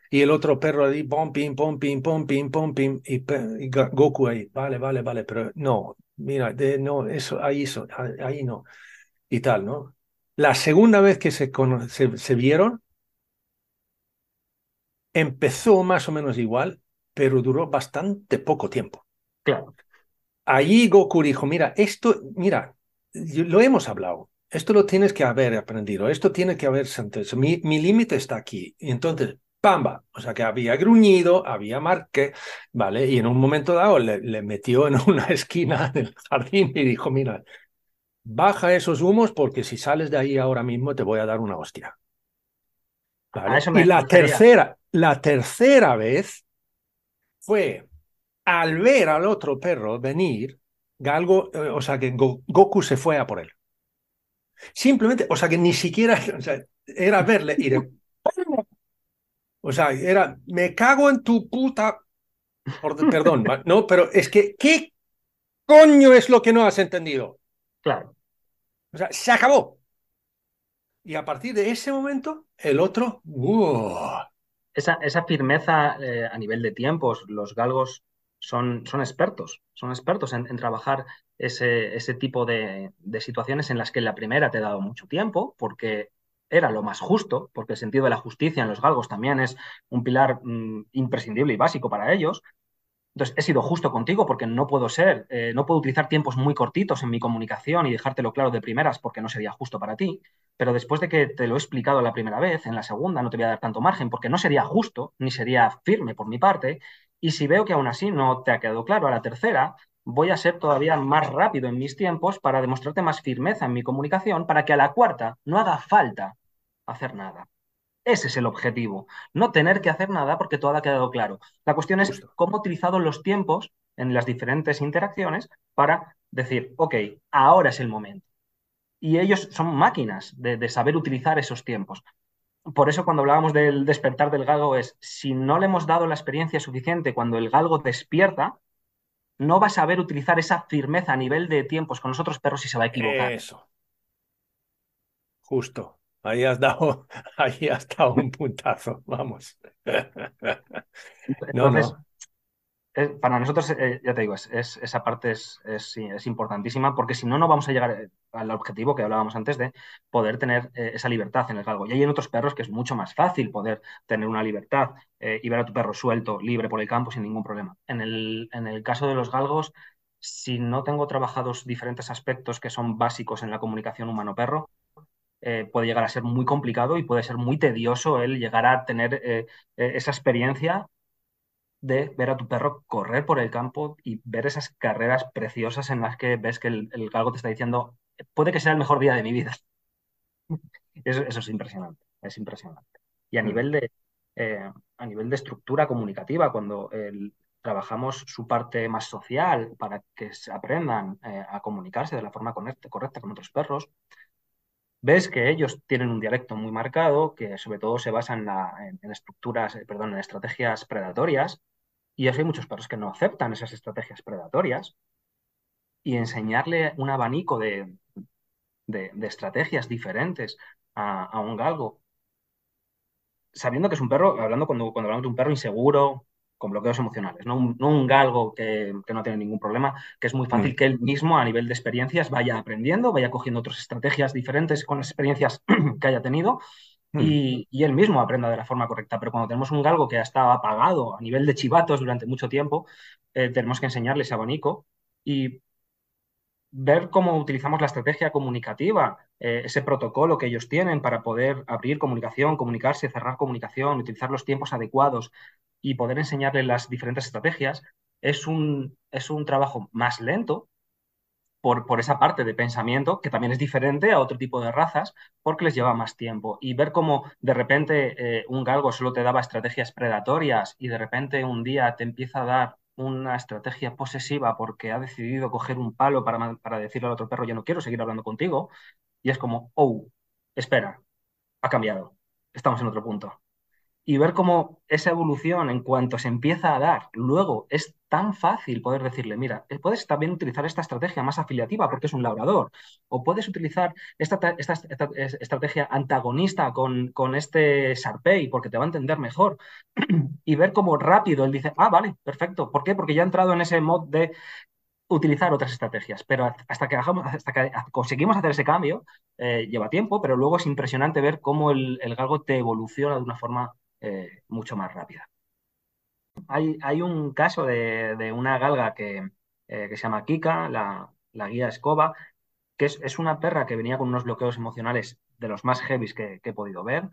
Speaker 1: y el otro perro ahí, pom, pim, pom, pim, pom, pim, pom, pim, y, Goku ahí, vale, vale, vale, pero no, mira, de, no, eso, ahí, eso, ahí no, y tal, ¿no? La segunda vez que se, se, se vieron, empezó más o menos igual, pero duró bastante poco tiempo.
Speaker 2: Claro.
Speaker 1: Allí Goku dijo, mira, esto, mira, lo hemos hablado, esto lo tienes que haber aprendido, esto tiene que haber antes, mi, mi límite está aquí. Y entonces, pamba, o sea que había gruñido, había marque, ¿vale? Y en un momento dado le, metió en una <laughs> esquina del jardín y dijo, mira, baja esos humos porque si sales de ahí ahora mismo te voy a dar una hostia. y la tercera, la tercera vez fue al ver al otro perro venir, Galgo, eh, o sea que Goku se fue a por él. Simplemente, o sea que ni siquiera <laughs> era verle y de, o sea, era, me cago en tu puta. perdón, no, pero es que, ¿qué coño es lo que no has entendido?
Speaker 2: Claro.
Speaker 1: O sea, se acabó. Y a partir de ese momento, el otro.
Speaker 2: Esa, esa, firmeza eh, a nivel de tiempos, los galgos son, son expertos, son expertos en, trabajar ese, ese tipo de, de, situaciones en las que la primera te ha dado mucho tiempo, porque era lo más justo, porque el sentido de la justicia en los galgos también es un pilar mm, imprescindible y básico para ellos. Entonces, he sido justo contigo porque no puedo ser, eh, no puedo utilizar tiempos muy cortitos en mi comunicación y dejártelo claro de primeras porque no sería justo para ti. Pero después de que te lo he explicado la primera vez, en la segunda no te voy a dar tanto margen porque no sería justo ni sería firme por mi parte. Y si veo que aún así no te ha quedado claro a la tercera, voy a ser todavía más rápido en mis tiempos para demostrarte más firmeza en mi comunicación para que a la cuarta no haga falta hacer nada. Ese es el objetivo, no tener que hacer nada porque todo ha quedado claro. La cuestión es cómo he utilizado los tiempos en las diferentes interacciones para decir, ok, ahora es el momento. Y ellos son máquinas de, de saber utilizar esos tiempos. Por eso cuando hablábamos del despertar del galgo es, si no le hemos dado la experiencia suficiente cuando el galgo despierta, no va a saber utilizar esa firmeza a nivel de tiempos con los otros perros y se va a equivocar.
Speaker 1: Eso. Justo. Ahí has dado, <laughs> ahí has dado un puntazo, vamos. <laughs>
Speaker 2: no, no. Para nosotros, eh, ya te digo, es, esa parte es, importantísima porque si no, no vamos a llegar eh, al objetivo que hablábamos antes de poder tener eh, esa libertad en el galgo. Y hay en otros perros que es mucho más fácil poder tener una libertad y ver a tu perro suelto, libre por el campo sin ningún problema. En el, en el caso de los galgos, si no tengo trabajados diferentes aspectos que son básicos en la comunicación humano-perro, puede llegar a ser muy complicado y puede ser muy tedioso el llegar a tener eh, esa experiencia de ver a tu perro correr por el campo y ver esas carreras preciosas en las que ves que el, galgo te está diciendo, puede que sea el mejor día de mi vida. <laughs> Eso, es impresionante, es impresionante. Y a nivel de, a nivel de estructura comunicativa, cuando trabajamos su parte más social para que se aprendan a comunicarse de la forma correcta con otros perros, ves que ellos tienen un dialecto muy marcado, que sobre todo se basa en, estructuras, eh, perdón, en estrategias predatorias, y hay muchos perros que no aceptan esas estrategias predatorias, y enseñarle un abanico de, de, estrategias diferentes a, un galgo, sabiendo que es un perro, hablando cuando, cuando hablamos de un perro inseguro, con bloqueos emocionales, no un, galgo que, no tiene ningún problema, que es muy fácil mm. que él mismo a nivel de experiencias vaya aprendiendo, vaya cogiendo otras estrategias diferentes con las experiencias <clears throat> que haya tenido mm. y, él mismo aprenda de la forma correcta. Pero cuando tenemos un galgo que ha estado apagado a nivel de chivatos durante mucho tiempo, eh, tenemos que enseñarle ese abanico y ver cómo utilizamos la estrategia comunicativa, eh, ese protocolo que ellos tienen para poder abrir comunicación, comunicarse, cerrar comunicación, utilizar los tiempos adecuados y poder enseñarles las diferentes estrategias, es un, es un trabajo más lento por, por, esa parte de pensamiento, que también es diferente a otro tipo de razas, porque les lleva más tiempo. Y ver cómo de repente eh, un galgo solo te daba estrategias predatorias y de repente un día te empieza a dar una estrategia posesiva porque ha decidido coger un palo para, para decirle al otro perro, ya no quiero seguir hablando contigo, y es como, oh, espera, ha cambiado, estamos en otro punto y ver cómo esa evolución, en cuanto se empieza a dar, luego es tan fácil poder decirle, mira, eh, puedes también utilizar esta estrategia más afiliativa porque es un labrador, o puedes utilizar esta, estrategia antagonista con, este Sarpei porque te va a entender mejor, <clears throat> y ver cómo rápido él dice, ah, vale, perfecto, ¿por qué? Porque ya ha entrado en ese mod de utilizar otras estrategias, pero hasta que, hasta que conseguimos hacer ese cambio, eh, lleva tiempo, pero luego es impresionante ver cómo el, el galgo te evoluciona de una forma eh, mucho más rápida. Hay, hay un caso de, una galga que, eh, que, se llama Kika, la, la guía escoba, que es, es, una perra que venía con unos bloqueos emocionales de los más heavies que, he podido ver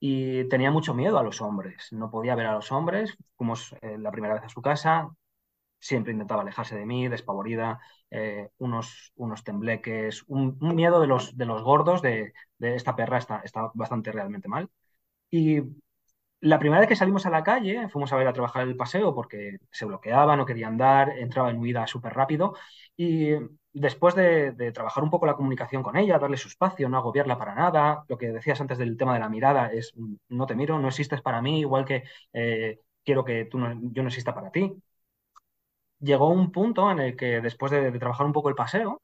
Speaker 2: y tenía mucho miedo a los hombres. No podía ver a los hombres. Fuimos eh, la primera vez a su casa, siempre intentaba alejarse de mí, despavorida, unos, unos tembleques, un, miedo de los, de los gordos de, de esta perra está, está bastante realmente mal. Y la primera vez que salimos a la calle, fuimos a ver a trabajar el paseo porque se bloqueaba, no quería andar, entraba en huida súper rápido. Y después de, trabajar un poco la comunicación con ella, darle su espacio, no agobiarla para nada, lo que decías antes del tema de la mirada es no te miro, no existes para mí, igual que eh, quiero que tú yo no exista para ti. Llegó un punto en el que después de, trabajar un poco el paseo,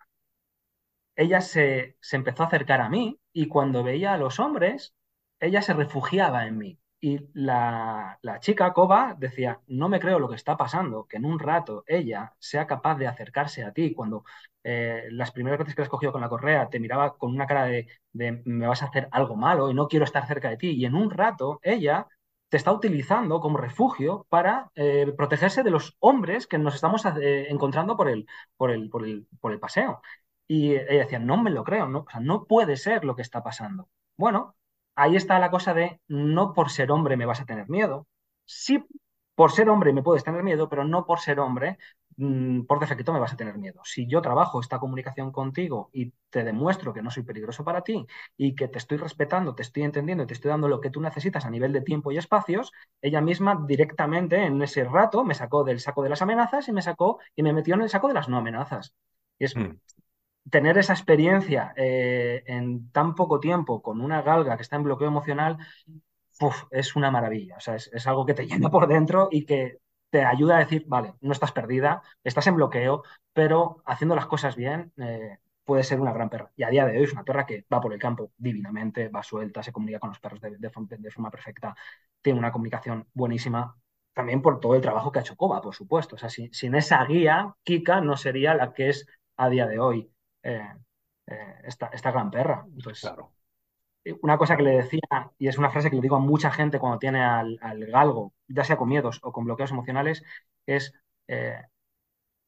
Speaker 2: ella se empezó a acercar a mí y cuando veía a los hombres, ella se refugiaba en mí y la, chica, Koba, decía, no me creo lo que está pasando, que en un rato ella sea capaz de acercarse a ti cuando eh, las primeras veces que la has cogido con la correa te miraba con una cara de, me vas a hacer algo malo y no quiero estar cerca de ti. Y en un rato ella te está utilizando como refugio para eh, protegerse de los hombres que nos estamos eh, encontrando por el, por, el, por, el, por el paseo. Y ella decía, no me lo creo, no, no puede ser lo que está pasando. Bueno, ahí está la cosa de no por ser hombre me vas a tener miedo. Sí, por ser hombre me puedes tener miedo, pero no por ser hombre mm, por defecto me vas a tener miedo. Si yo trabajo esta comunicación contigo y te demuestro que no soy peligroso para ti y que te estoy respetando, te estoy entendiendo y te estoy dando lo que tú necesitas a nivel de tiempo y espacios, ella misma directamente en ese rato me sacó del saco de las amenazas y me sacó y me metió en el saco de las no amenazas. Y es, mm tener esa experiencia eh, en tan poco tiempo con una galga que está en bloqueo emocional, es una maravilla. O sea, es, algo que te <laughs> llena por dentro y que te ayuda a decir, vale, no estás perdida, estás en bloqueo, pero haciendo las cosas bien eh, puede ser una gran perra. Y a día de hoy es una perra que va por el campo divinamente, va suelta, se comunica con los perros de, forma perfecta, tiene una comunicación buenísima. También por todo el trabajo que ha hecho Koba, por supuesto. O sea, sin esa guía, Kika no sería la que es a día de hoy. Eh, eh, esta, gran perra. Entonces, claro. Una cosa que le decía, y es una frase que le digo a mucha gente cuando tiene al, galgo, ya sea con miedos o con bloqueos emocionales, es eh,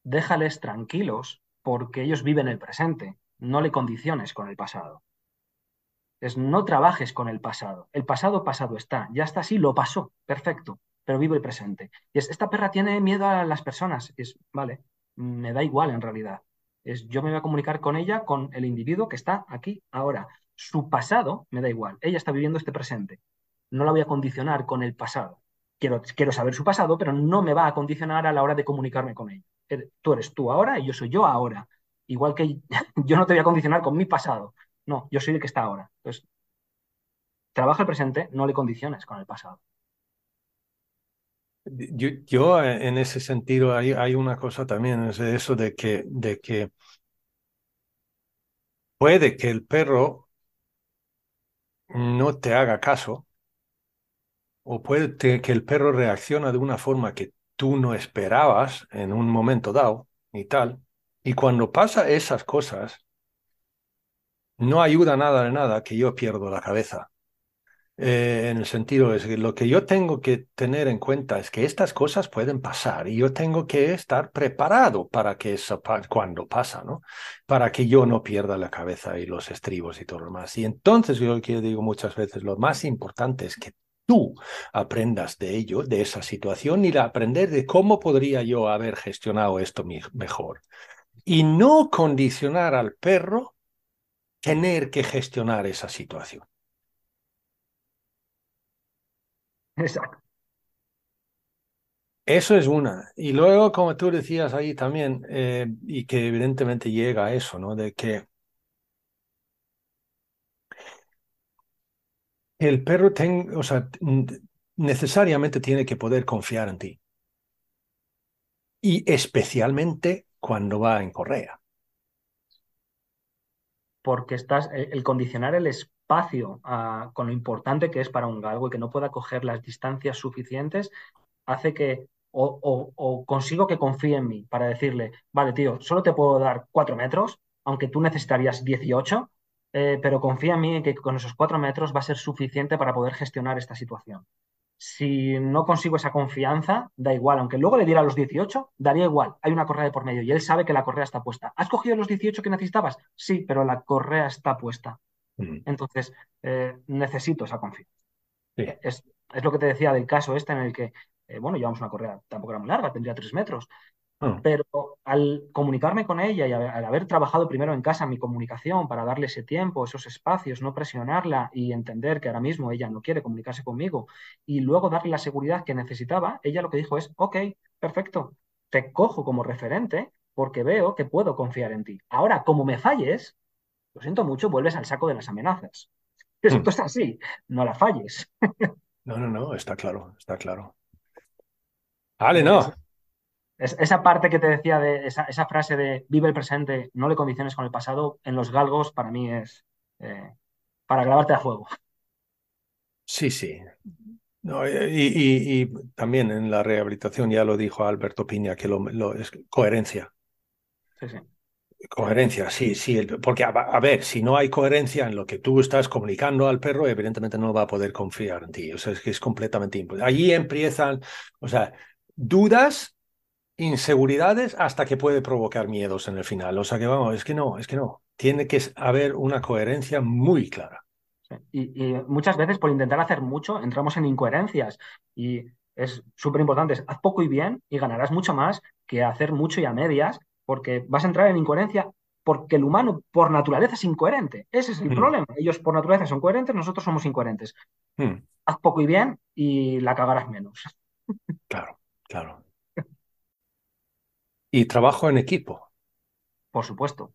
Speaker 2: déjales tranquilos porque ellos viven el presente, no le condiciones con el pasado. Es no trabajes con el pasado. El pasado pasado está, ya está así, lo pasó, perfecto, pero vivo el presente. Y es, esta perra tiene miedo a las personas. Es, vale, me da igual en realidad. Es yo me voy a comunicar con ella, con el individuo que está aquí ahora. Su pasado me da igual. Ella está viviendo este presente. No la voy a condicionar con el pasado. Quiero, quiero saber su pasado, pero no me va a condicionar a la hora de comunicarme con ella. Tú eres tú ahora y yo soy yo ahora. Igual que <laughs> yo no te voy a condicionar con mi pasado. No, yo soy el que está ahora. Entonces, trabaja el presente, no le condiciones con el pasado.
Speaker 1: Yo, yo, en ese sentido hay, hay una cosa también, es eso de que, de que puede que el perro no te haga caso o puede que el perro reacciona de una forma que tú no esperabas en un momento dado y tal. Y cuando pasa esas cosas, no ayuda nada de nada que yo pierdo la cabeza. Eh, en el sentido es que lo que yo tengo que tener en cuenta es que estas cosas pueden pasar y yo tengo que estar preparado para que eso cuando pasa, ¿no? Para que yo no pierda la cabeza y los estribos y todo lo demás. Y entonces yo, yo digo muchas veces, lo más importante es que tú aprendas de ello, de esa situación y aprender de cómo podría yo haber gestionado esto mejor. Y no condicionar al perro tener que gestionar esa situación.
Speaker 2: Exacto.
Speaker 1: Eso es una. Y luego, como tú decías ahí también, eh, y que evidentemente llega a eso, ¿no? De que el perro o sea, necesariamente tiene que poder confiar en ti. Y especialmente cuando va en correa.
Speaker 2: Porque estás, el, condicionar el espacio con lo importante que es para un galgo y que no pueda coger las distancias suficientes, hace que o, consigo que confíe en mí para decirle, vale, tío, solo te puedo dar cuatro metros, aunque tú necesitarías 18, eh, pero confía en mí en que con esos cuatro metros va a ser suficiente para poder gestionar esta situación. Si no consigo esa confianza, da igual, aunque luego le diera los 18, daría igual, hay una correa de por medio y él sabe que la correa está puesta. ¿Has cogido los 18 que necesitabas? Sí, pero la correa está puesta. Mm. Entonces, eh, necesito esa confianza. Es, lo que te decía del caso este en el que, eh, bueno, llevamos una correa, tampoco era muy larga, tendría tres metros, Ah. Pero al comunicarme con ella y al haber trabajado primero en casa mi comunicación para darle ese tiempo, esos espacios, no presionarla y entender que ahora mismo ella no quiere comunicarse conmigo y luego darle la seguridad que necesitaba, ella lo que dijo es, ok, perfecto, te cojo como referente porque veo que puedo confiar en ti. Ahora, como me falles, lo siento mucho, vuelves al saco de las amenazas. Esto mm. está así, no la falles.
Speaker 1: No, no, no, está claro, está claro. Vale, no
Speaker 2: esa parte que te decía de esa, frase de vive el presente, no le condiciones con el pasado, en los galgos para mí es eh, para grabarte a fuego.
Speaker 1: Sí, sí. y, también en la rehabilitación ya lo dijo Alberto Piña, que lo, es coherencia.
Speaker 2: Sí, sí.
Speaker 1: Coherencia, sí, sí, porque a, ver, si no hay coherencia en lo que tú estás comunicando al perro, evidentemente no va a poder confiar en ti, o sea, es que es completamente imposible. Allí empiezan, o sea, dudas inseguridades hasta que puede provocar miedos en el final. O sea que vamos, es que no, es que no. Tiene que haber una coherencia muy clara.
Speaker 2: Y, muchas veces por intentar hacer mucho entramos en incoherencias y es súper importante. Haz poco y bien y ganarás mucho más que hacer mucho y a medias porque vas a entrar en incoherencia porque el humano por naturaleza es incoherente. Ese es el hmm. problema. Ellos por naturaleza son coherentes, nosotros somos incoherentes. Hmm. Haz poco y bien y la cagarás menos. <laughs>
Speaker 1: Claro, claro. Y trabajo en equipo.
Speaker 2: Por supuesto.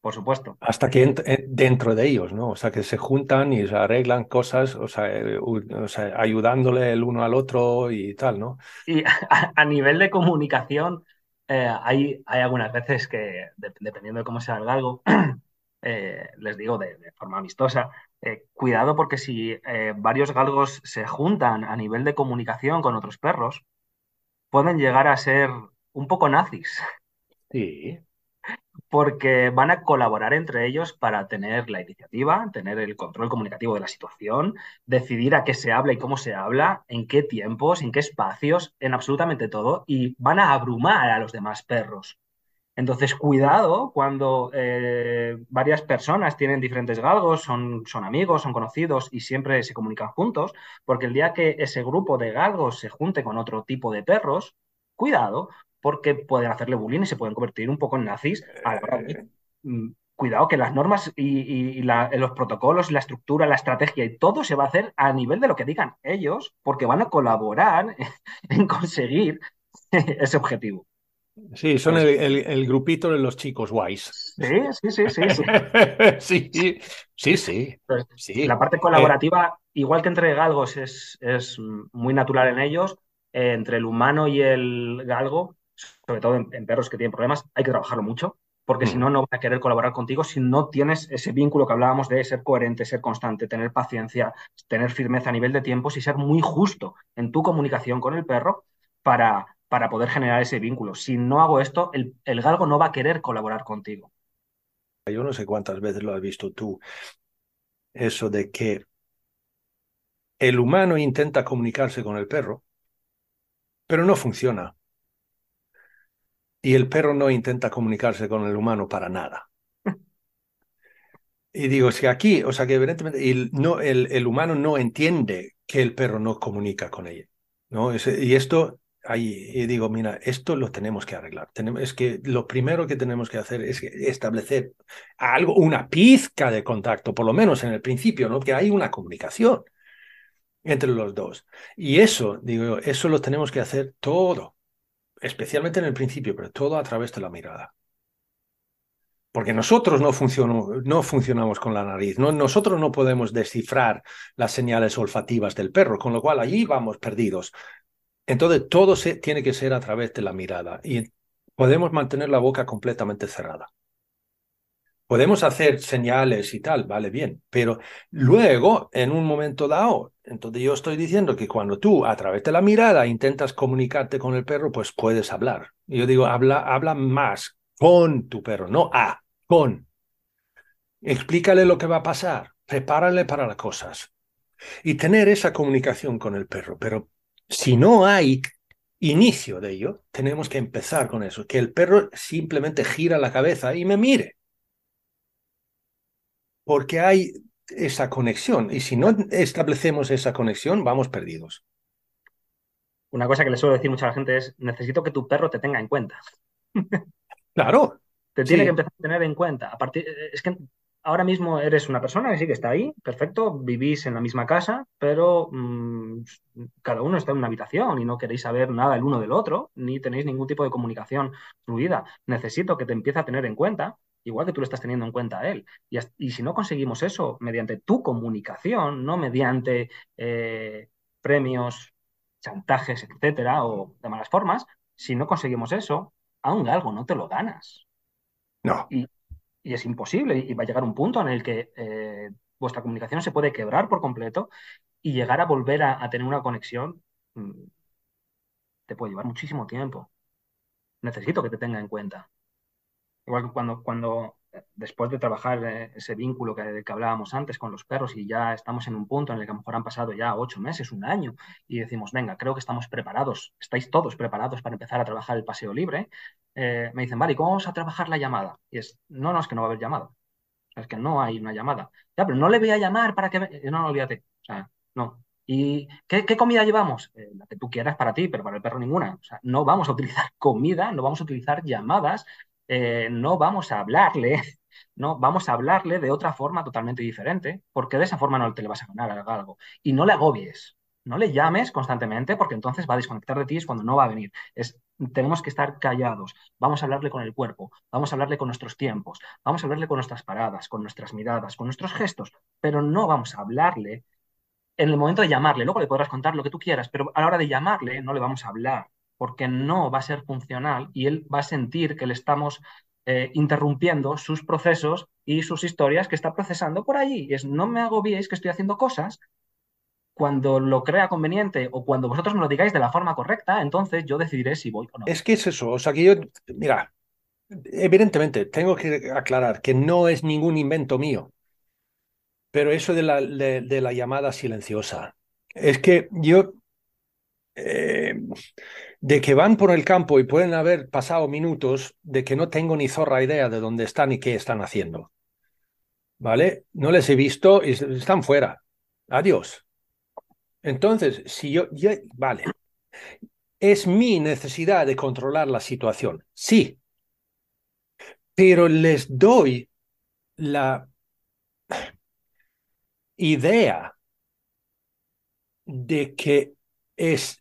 Speaker 2: Por supuesto.
Speaker 1: Hasta que eh, dentro de ellos, ¿no? O sea, que se juntan y se arreglan cosas, o sea, eh, ayudándole el uno al otro y tal, ¿no?
Speaker 2: Y <laughs> a, nivel de comunicación, eh, hay, algunas veces que, dependiendo de cómo sea el galgo, <clears throat> les digo de, de forma amistosa, cuidado porque si varios galgos se juntan a nivel de comunicación con otros perros, pueden llegar a ser un poco nazis.
Speaker 1: Sí.
Speaker 2: Porque van a colaborar entre ellos para tener la iniciativa, tener el control comunicativo de la situación, decidir a qué se habla y cómo se habla, en qué tiempos, en qué espacios, en absolutamente todo, y van a abrumar a los demás perros. Entonces, cuidado cuando eh, varias personas tienen diferentes galgos, son, son, amigos, son conocidos y siempre se comunican juntos, porque el día que ese grupo de galgos se junte con otro tipo de perros, cuidado, porque pueden hacerle bullying y se pueden convertir un poco en nazis eh. mm, Cuidado que las normas y, los protocolos, la estructura, la estrategia y todo se va a hacer a nivel de lo que digan ellos, porque van a colaborar <laughs> en conseguir <laughs> ese objetivo.
Speaker 1: Sí, son el, grupito de los chicos guays.
Speaker 2: Sí, sí, sí, sí.
Speaker 1: Sí, <laughs> sí, sí.
Speaker 2: sí, La parte colaborativa, igual que entre galgos es, es muy natural en ellos, eh, entre el humano y el galgo, sobre todo en, perros que tienen problemas, hay que trabajarlo mucho, porque si mm. no, no van a querer colaborar contigo si no tienes ese vínculo que hablábamos de ser coherente, ser constante, tener paciencia, tener firmeza a nivel de tiempos y ser muy justo en tu comunicación con el perro para, para poder generar ese vínculo. Si no hago esto, el, el galgo no va a querer colaborar contigo.
Speaker 1: Yo no sé cuántas veces lo has visto tú, eso de que el humano intenta comunicarse con el perro, pero no funciona. Y el perro no intenta comunicarse con el humano para nada. <laughs> Y digo, si aquí, o sea que evidentemente el, no, el, humano no entiende que el perro no comunica con ella. ¿no? y esto, ahí, y digo, mira, esto lo tenemos que arreglar. Tenemos, es que lo primero que tenemos que hacer es establecer algo, una pizca de contacto, por lo menos en el principio, ¿no? que hay una comunicación entre los dos. Y eso, digo, eso lo tenemos que hacer todo, especialmente en el principio, pero todo a través de la mirada. Porque nosotros no, no funcionamos con la nariz, no, nosotros no podemos descifrar las señales olfativas del perro, con lo cual allí vamos perdidos. Entonces todo se, tiene que ser a través de la mirada y podemos mantener la boca completamente cerrada. Podemos hacer señales y tal, vale, bien, pero luego, en un momento dado, entonces yo estoy diciendo que cuando tú a través de la mirada intentas comunicarte con el perro, pues puedes hablar. Yo digo, habla, habla más con tu perro, no a, con. Explícale lo que va a pasar, prepárale para las cosas y tener esa comunicación con el perro. Pero si no hay inicio de ello, tenemos que empezar con eso, que el perro simplemente gira la cabeza y me mire porque hay esa conexión y si no establecemos esa conexión, vamos perdidos.
Speaker 2: Una cosa que le suelo decir mucho a la gente es, necesito que tu perro te tenga en cuenta. <laughs>
Speaker 1: Claro.
Speaker 2: te tiene que empezar a tener en cuenta. A partir, es que ahora mismo eres una persona que sí que está ahí, perfecto, vivís en la misma casa, pero mm, cada uno está en una habitación y no queréis saber nada el uno del otro, ni tenéis ningún tipo de comunicación fluida. Necesito que te empiece a tener en cuenta igual que tú lo estás teniendo en cuenta a él. Y, si no conseguimos eso mediante tu comunicación, no mediante eh, premios, chantajes, etcétera, o de malas formas, si no conseguimos eso, aún algo no te lo ganas.
Speaker 1: No.
Speaker 2: Y, es imposible, y va a llegar un punto en el que eh, vuestra comunicación se puede quebrar por completo y llegar a volver a, a tener una conexión mm, te puede llevar muchísimo tiempo. Necesito que te tenga en cuenta. Igual que cuando, cuando después de trabajar eh, ese vínculo que, que, hablábamos antes con los perros y ya estamos en un punto en el que a lo mejor han pasado ya ocho meses, un año, y decimos, venga, creo que estamos preparados, estáis todos preparados para empezar a trabajar el paseo libre, eh, me dicen, vale, ¿cómo vamos a trabajar la llamada? Y es, no, no, es que no va a haber llamada. es que no hay una llamada. Ya, pero no le voy a llamar para que... No, no, olvídate. O sea, no. ¿Y qué, comida llevamos? Eh, la que tú quieras para ti, pero para el perro ninguna. O sea, no vamos a utilizar <laughs> comida, no vamos a utilizar llamadas, eh, no vamos a hablarle, <laughs> no, vamos a hablarle de otra forma totalmente diferente, porque de esa forma no te le vas a ganar algo. Y no le agobies, no le llames constantemente, porque entonces va a desconectar de ti es cuando no va a venir. Es, tenemos que estar callados, vamos a hablarle con el cuerpo, vamos a hablarle con nuestros tiempos, vamos a hablarle con nuestras paradas, con nuestras miradas, con nuestros gestos, pero no vamos a hablarle en el momento de llamarle. Luego le podrás contar lo que tú quieras, pero a la hora de llamarle no le vamos a hablar porque no va a ser funcional y él va a sentir que le estamos eh, interrumpiendo sus procesos y sus historias que está procesando por allí. Y es, no me agobiéis que estoy haciendo cosas. Cuando lo crea conveniente o cuando vosotros me lo digáis de la forma correcta, entonces yo decidiré si voy o no.
Speaker 1: Es que es eso. O sea, que yo, mira, evidentemente tengo que aclarar que no es ningún invento mío. Pero eso de la, de la llamada silenciosa, es que yo eh, de que van por el campo y pueden haber pasado minutos de que no tengo ni zorra idea de dónde están y qué están haciendo. ¿Vale? No les he visto y están fuera. Adiós. Entonces, si yo, vale, es mi necesidad de controlar la situación, sí, pero les doy la idea de que es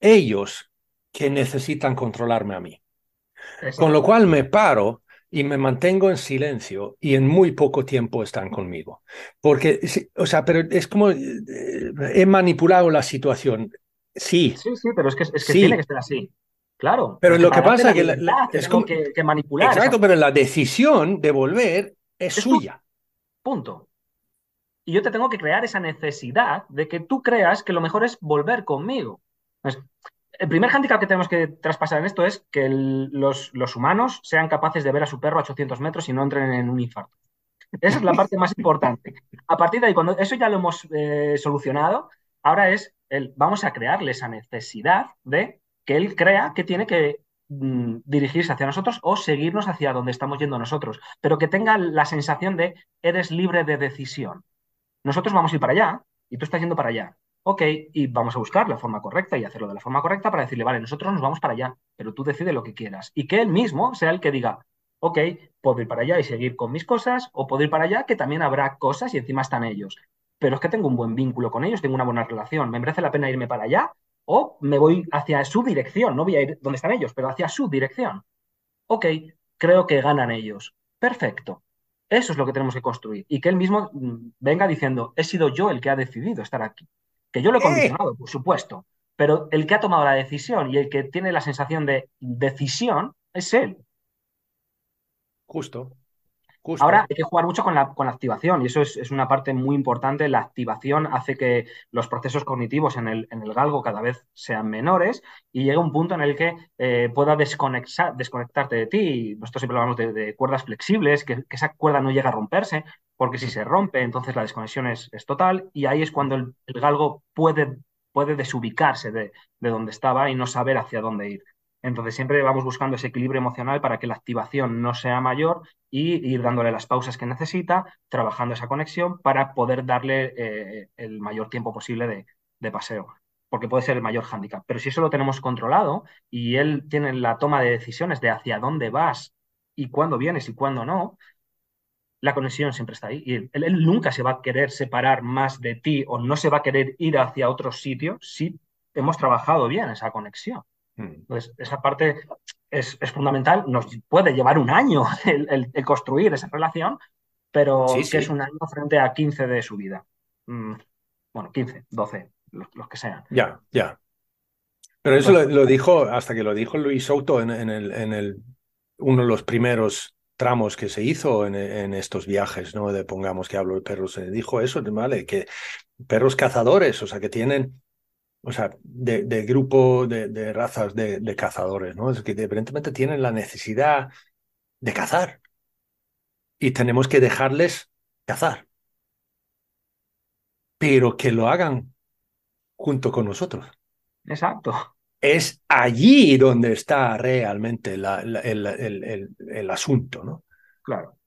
Speaker 1: ellos que necesitan controlarme a mí. Con lo cual me paro y me mantengo en silencio y en muy poco tiempo están conmigo. Porque, o sea, pero es como eh, he manipulado la situación. Sí.
Speaker 2: Sí, sí, pero es que, es que tiene que ser así. Claro.
Speaker 1: Pero lo que pasa que,
Speaker 2: es como, que, manipular.
Speaker 1: Exacto, pero la decisión de volver es, suya.
Speaker 2: Punto. Y yo te tengo que crear esa necesidad de que tú creas que lo mejor es volver conmigo. El primer handicap que tenemos que traspasar en esto es que los, los, humanos sean capaces de ver a su perro a 800 metros y no entren en un infarto. Esa es la parte más importante. A partir de ahí, cuando eso ya lo hemos eh, solucionado, ahora es el, vamos a crearle esa necesidad de que él crea que tiene que mm, dirigirse hacia nosotros o seguirnos hacia donde estamos yendo nosotros, pero que tenga la sensación de eres libre de decisión. Nosotros vamos a ir para allá y tú estás yendo para allá. Ok, y vamos a buscar la forma correcta y hacerlo de la forma correcta para decirle, vale, nosotros nos vamos para allá, pero tú decides lo que quieras. Y que él mismo sea el que diga, ok, puedo ir para allá y seguir con mis cosas, o puedo ir para allá que también habrá cosas y encima están ellos. Pero es que tengo un buen vínculo con ellos, tengo una buena relación, me merece la pena irme para allá o me voy hacia su dirección, no voy a ir donde están ellos, pero hacia su dirección. Ok, creo que ganan ellos. Perfecto. Eso es lo que tenemos que construir. Y que él mismo mm, venga diciendo, he sido yo el que ha decidido estar aquí. Que yo lo he ¡Eh! condicionado, por supuesto, pero el que ha tomado la decisión y el que tiene la sensación de decisión es él.
Speaker 1: Justo.
Speaker 2: Ahora hay que jugar mucho con la, con la activación y eso es, una parte muy importante. La activación hace que los procesos cognitivos en el, en el galgo cada vez sean menores y llega un punto en el que eh, pueda desconectar, desconectarte de ti. Nosotros siempre hablamos de, cuerdas flexibles, que, esa cuerda no llega a romperse, porque si se rompe, entonces la desconexión es, total y ahí es cuando el, galgo puede, puede desubicarse de, de donde estaba y no saber hacia dónde ir. Entonces siempre vamos buscando ese equilibrio emocional para que la activación no sea mayor y ir dándole las pausas que necesita, trabajando esa conexión para poder darle eh, el mayor tiempo posible de, paseo, porque puede ser el mayor hándicap. Pero si eso lo tenemos controlado y él tiene la toma de decisiones de hacia dónde vas y cuándo vienes y cuándo no, la conexión siempre está ahí. Y él, él, nunca se va a querer separar más de ti o no se va a querer ir hacia otro sitio si hemos trabajado bien esa conexión. Entonces, esa parte es, fundamental. Nos puede llevar un año <laughs> el, construir esa relación, pero que es un año frente a 15 de su vida. Mm, bueno, 15, 12, los, que sean.
Speaker 1: Ya, ya. Pero eso lo, dijo, hasta que lo dijo Luis Souto en, el, en el, uno de los primeros tramos que se hizo en, estos viajes, ¿no? De pongamos que hablo de perros, se dijo eso, ¿vale? Que perros cazadores, o sea, que tienen o sea, de, grupo de, razas de, cazadores, ¿no? Es que evidentemente tienen la necesidad de cazar y tenemos que dejarles cazar, pero que lo hagan junto con nosotros.
Speaker 2: Exacto.
Speaker 1: Es allí donde está realmente el, el, el asunto, ¿no?
Speaker 2: Claro.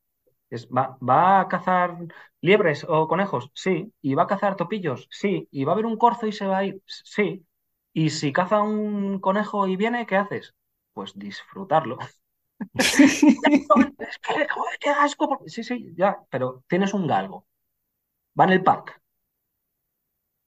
Speaker 2: ¿Va, a cazar liebres o conejos? Sí. ¿Y va a cazar topillos? Sí. ¿Y va a haber un corzo y se va a ir? Sí. ¿Y si caza un conejo y viene, qué haces? Pues disfrutarlo. <laughs> <laughs> ¡Qué asco! Sí, sí, ya, pero tienes un galgo. Va en el pack.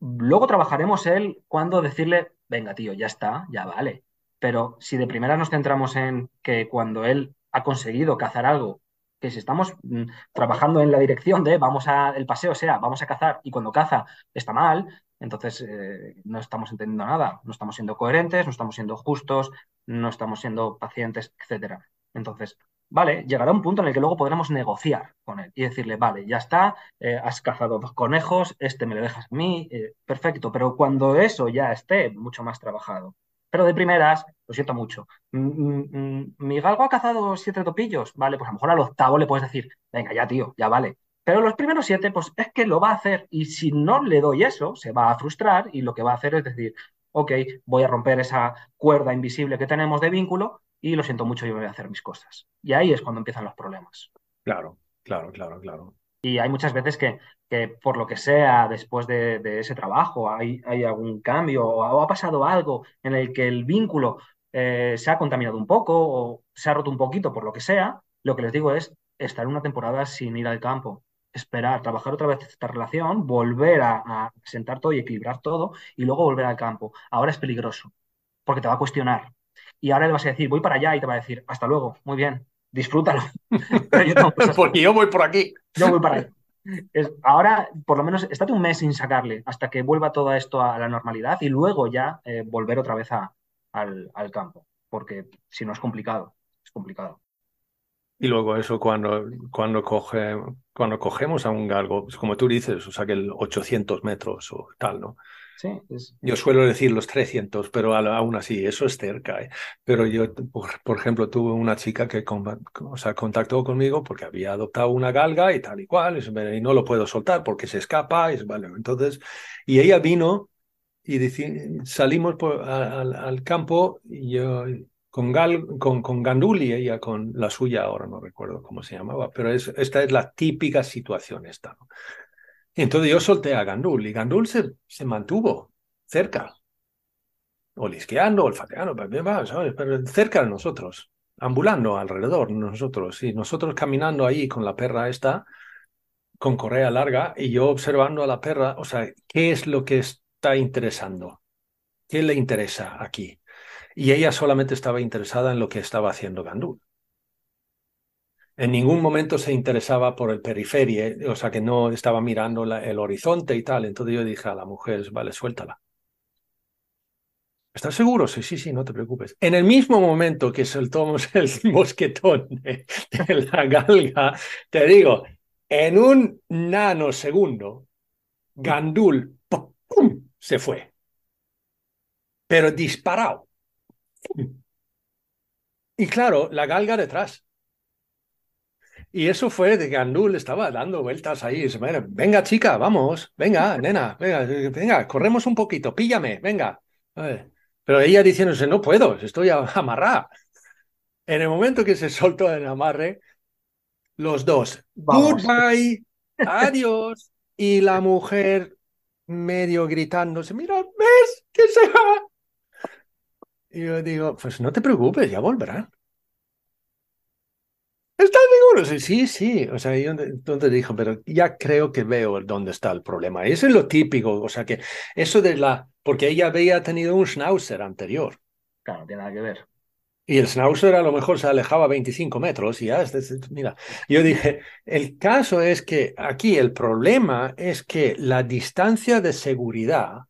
Speaker 2: Luego trabajaremos él cuando decirle, venga, tío, ya está, ya vale. Pero si de primera nos centramos en que cuando él ha conseguido cazar algo que si estamos mm, trabajando en la dirección de vamos a, el paseo sea, vamos a cazar y cuando caza está mal, entonces eh, no estamos entendiendo nada, no estamos siendo coherentes, no estamos siendo justos, no estamos siendo pacientes, etcétera. Entonces, vale, llegará un punto en el que luego podremos negociar con él y decirle, vale, ya está, eh, has cazado dos conejos, este me lo dejas a mí, eh, perfecto, pero cuando eso ya esté mucho más trabajado, pero de primeras, lo siento mucho. Mm, mm, mm, mi galgo ha cazado siete topillos. Vale, pues a lo mejor al octavo le puedes decir, venga, ya, tío, ya vale. Pero los primeros siete, pues es que lo va a hacer. Y si no le doy eso, se va a frustrar y lo que va a hacer es decir, ok, voy a romper esa cuerda invisible que tenemos de vínculo y lo siento mucho, yo voy a hacer mis cosas. Y ahí es cuando empiezan los problemas.
Speaker 1: Claro, claro, claro, claro.
Speaker 2: Y hay muchas veces que, que por lo que sea, después de, ese trabajo, hay, hay, algún cambio o ha pasado algo en el que el vínculo eh, se ha contaminado un poco o se ha roto un poquito, por lo que sea, lo que les digo es estar una temporada sin ir al campo, esperar, trabajar otra vez esta relación, volver a, a sentar todo y equilibrar todo y luego volver al campo. Ahora es peligroso, porque te va a cuestionar. Y ahora le vas a decir, voy para allá y te va a decir, hasta luego, muy bien, disfrútalo. <laughs> <laughs>
Speaker 1: Porque yo voy por aquí.
Speaker 2: Yo voy para ahí. Es, ahora, por lo menos, estate un mes sin sacarle hasta que vuelva todo esto a la normalidad y luego ya eh, volver otra vez a, al, al campo, porque si no es complicado, es complicado.
Speaker 1: Y luego eso cuando, cuando, coge, cuando cogemos a un galgo, pues como tú dices, o sea que el 800 metros o tal, ¿no?
Speaker 2: Sí, es...
Speaker 1: Yo suelo decir los 300, pero aún así, eso es cerca. ¿eh? Pero yo, por, por, ejemplo, tuve una chica que o sea, contactó conmigo porque había adoptado una galga y tal y cual, y no lo puedo soltar porque se escapa. Y, vale, entonces, y ella vino y salimos por, al, al, campo y yo con, Gal, con, con Gandul y ella con la suya, ahora no recuerdo cómo se llamaba, pero es, esta es la típica situación esta. ¿no? Entonces yo solté a Gandul y Gandul se, se mantuvo cerca, olisqueando, olfateando, pero cerca de nosotros, ambulando alrededor de nosotros y nosotros caminando ahí con la perra esta, con correa larga y yo observando a la perra, o sea, ¿qué es lo que está interesando? ¿Qué le interesa aquí? y ella solamente estaba interesada en lo que estaba haciendo Gandul. En ningún momento se interesaba por el periferie, o sea que no estaba mirando el horizonte y tal. Entonces yo dije a la mujer, vale, suéltala. ¿Estás seguro? Sí, sí, sí, no te preocupes. En el mismo momento que soltamos <laughs> el mosquetón de, la galga, te digo, en un nanosegundo, Gandul se fue. Pero disparado. Y claro, la galga detrás. Y eso fue de que Gandul estaba dando vueltas ahí. Venga, chica, vamos. Venga, nena, venga, venga, corremos un poquito, píllame, venga. Pero ella diciéndose, no puedo, estoy <laughs> amarrada. En el momento que se soltó el amarre, los dos, vamos. goodbye, <laughs> adiós. Y la mujer medio gritándose, mira, ¿ves que se va? Y yo digo, pues no te preocupes, ya volverán. ¿Estás seguro? Sí, sí, sí. O sea, yo entonces dijo, pero ya creo que veo dónde está el problema. Eso es lo típico. O sea, que eso de la. Porque ella había tenido un schnauzer anterior.
Speaker 2: Claro, no tiene nada que ver.
Speaker 1: Y el schnauzer a lo mejor se alejaba 25 metros y ya, mira, yo dije, el caso es que aquí el problema es que la distancia de seguridad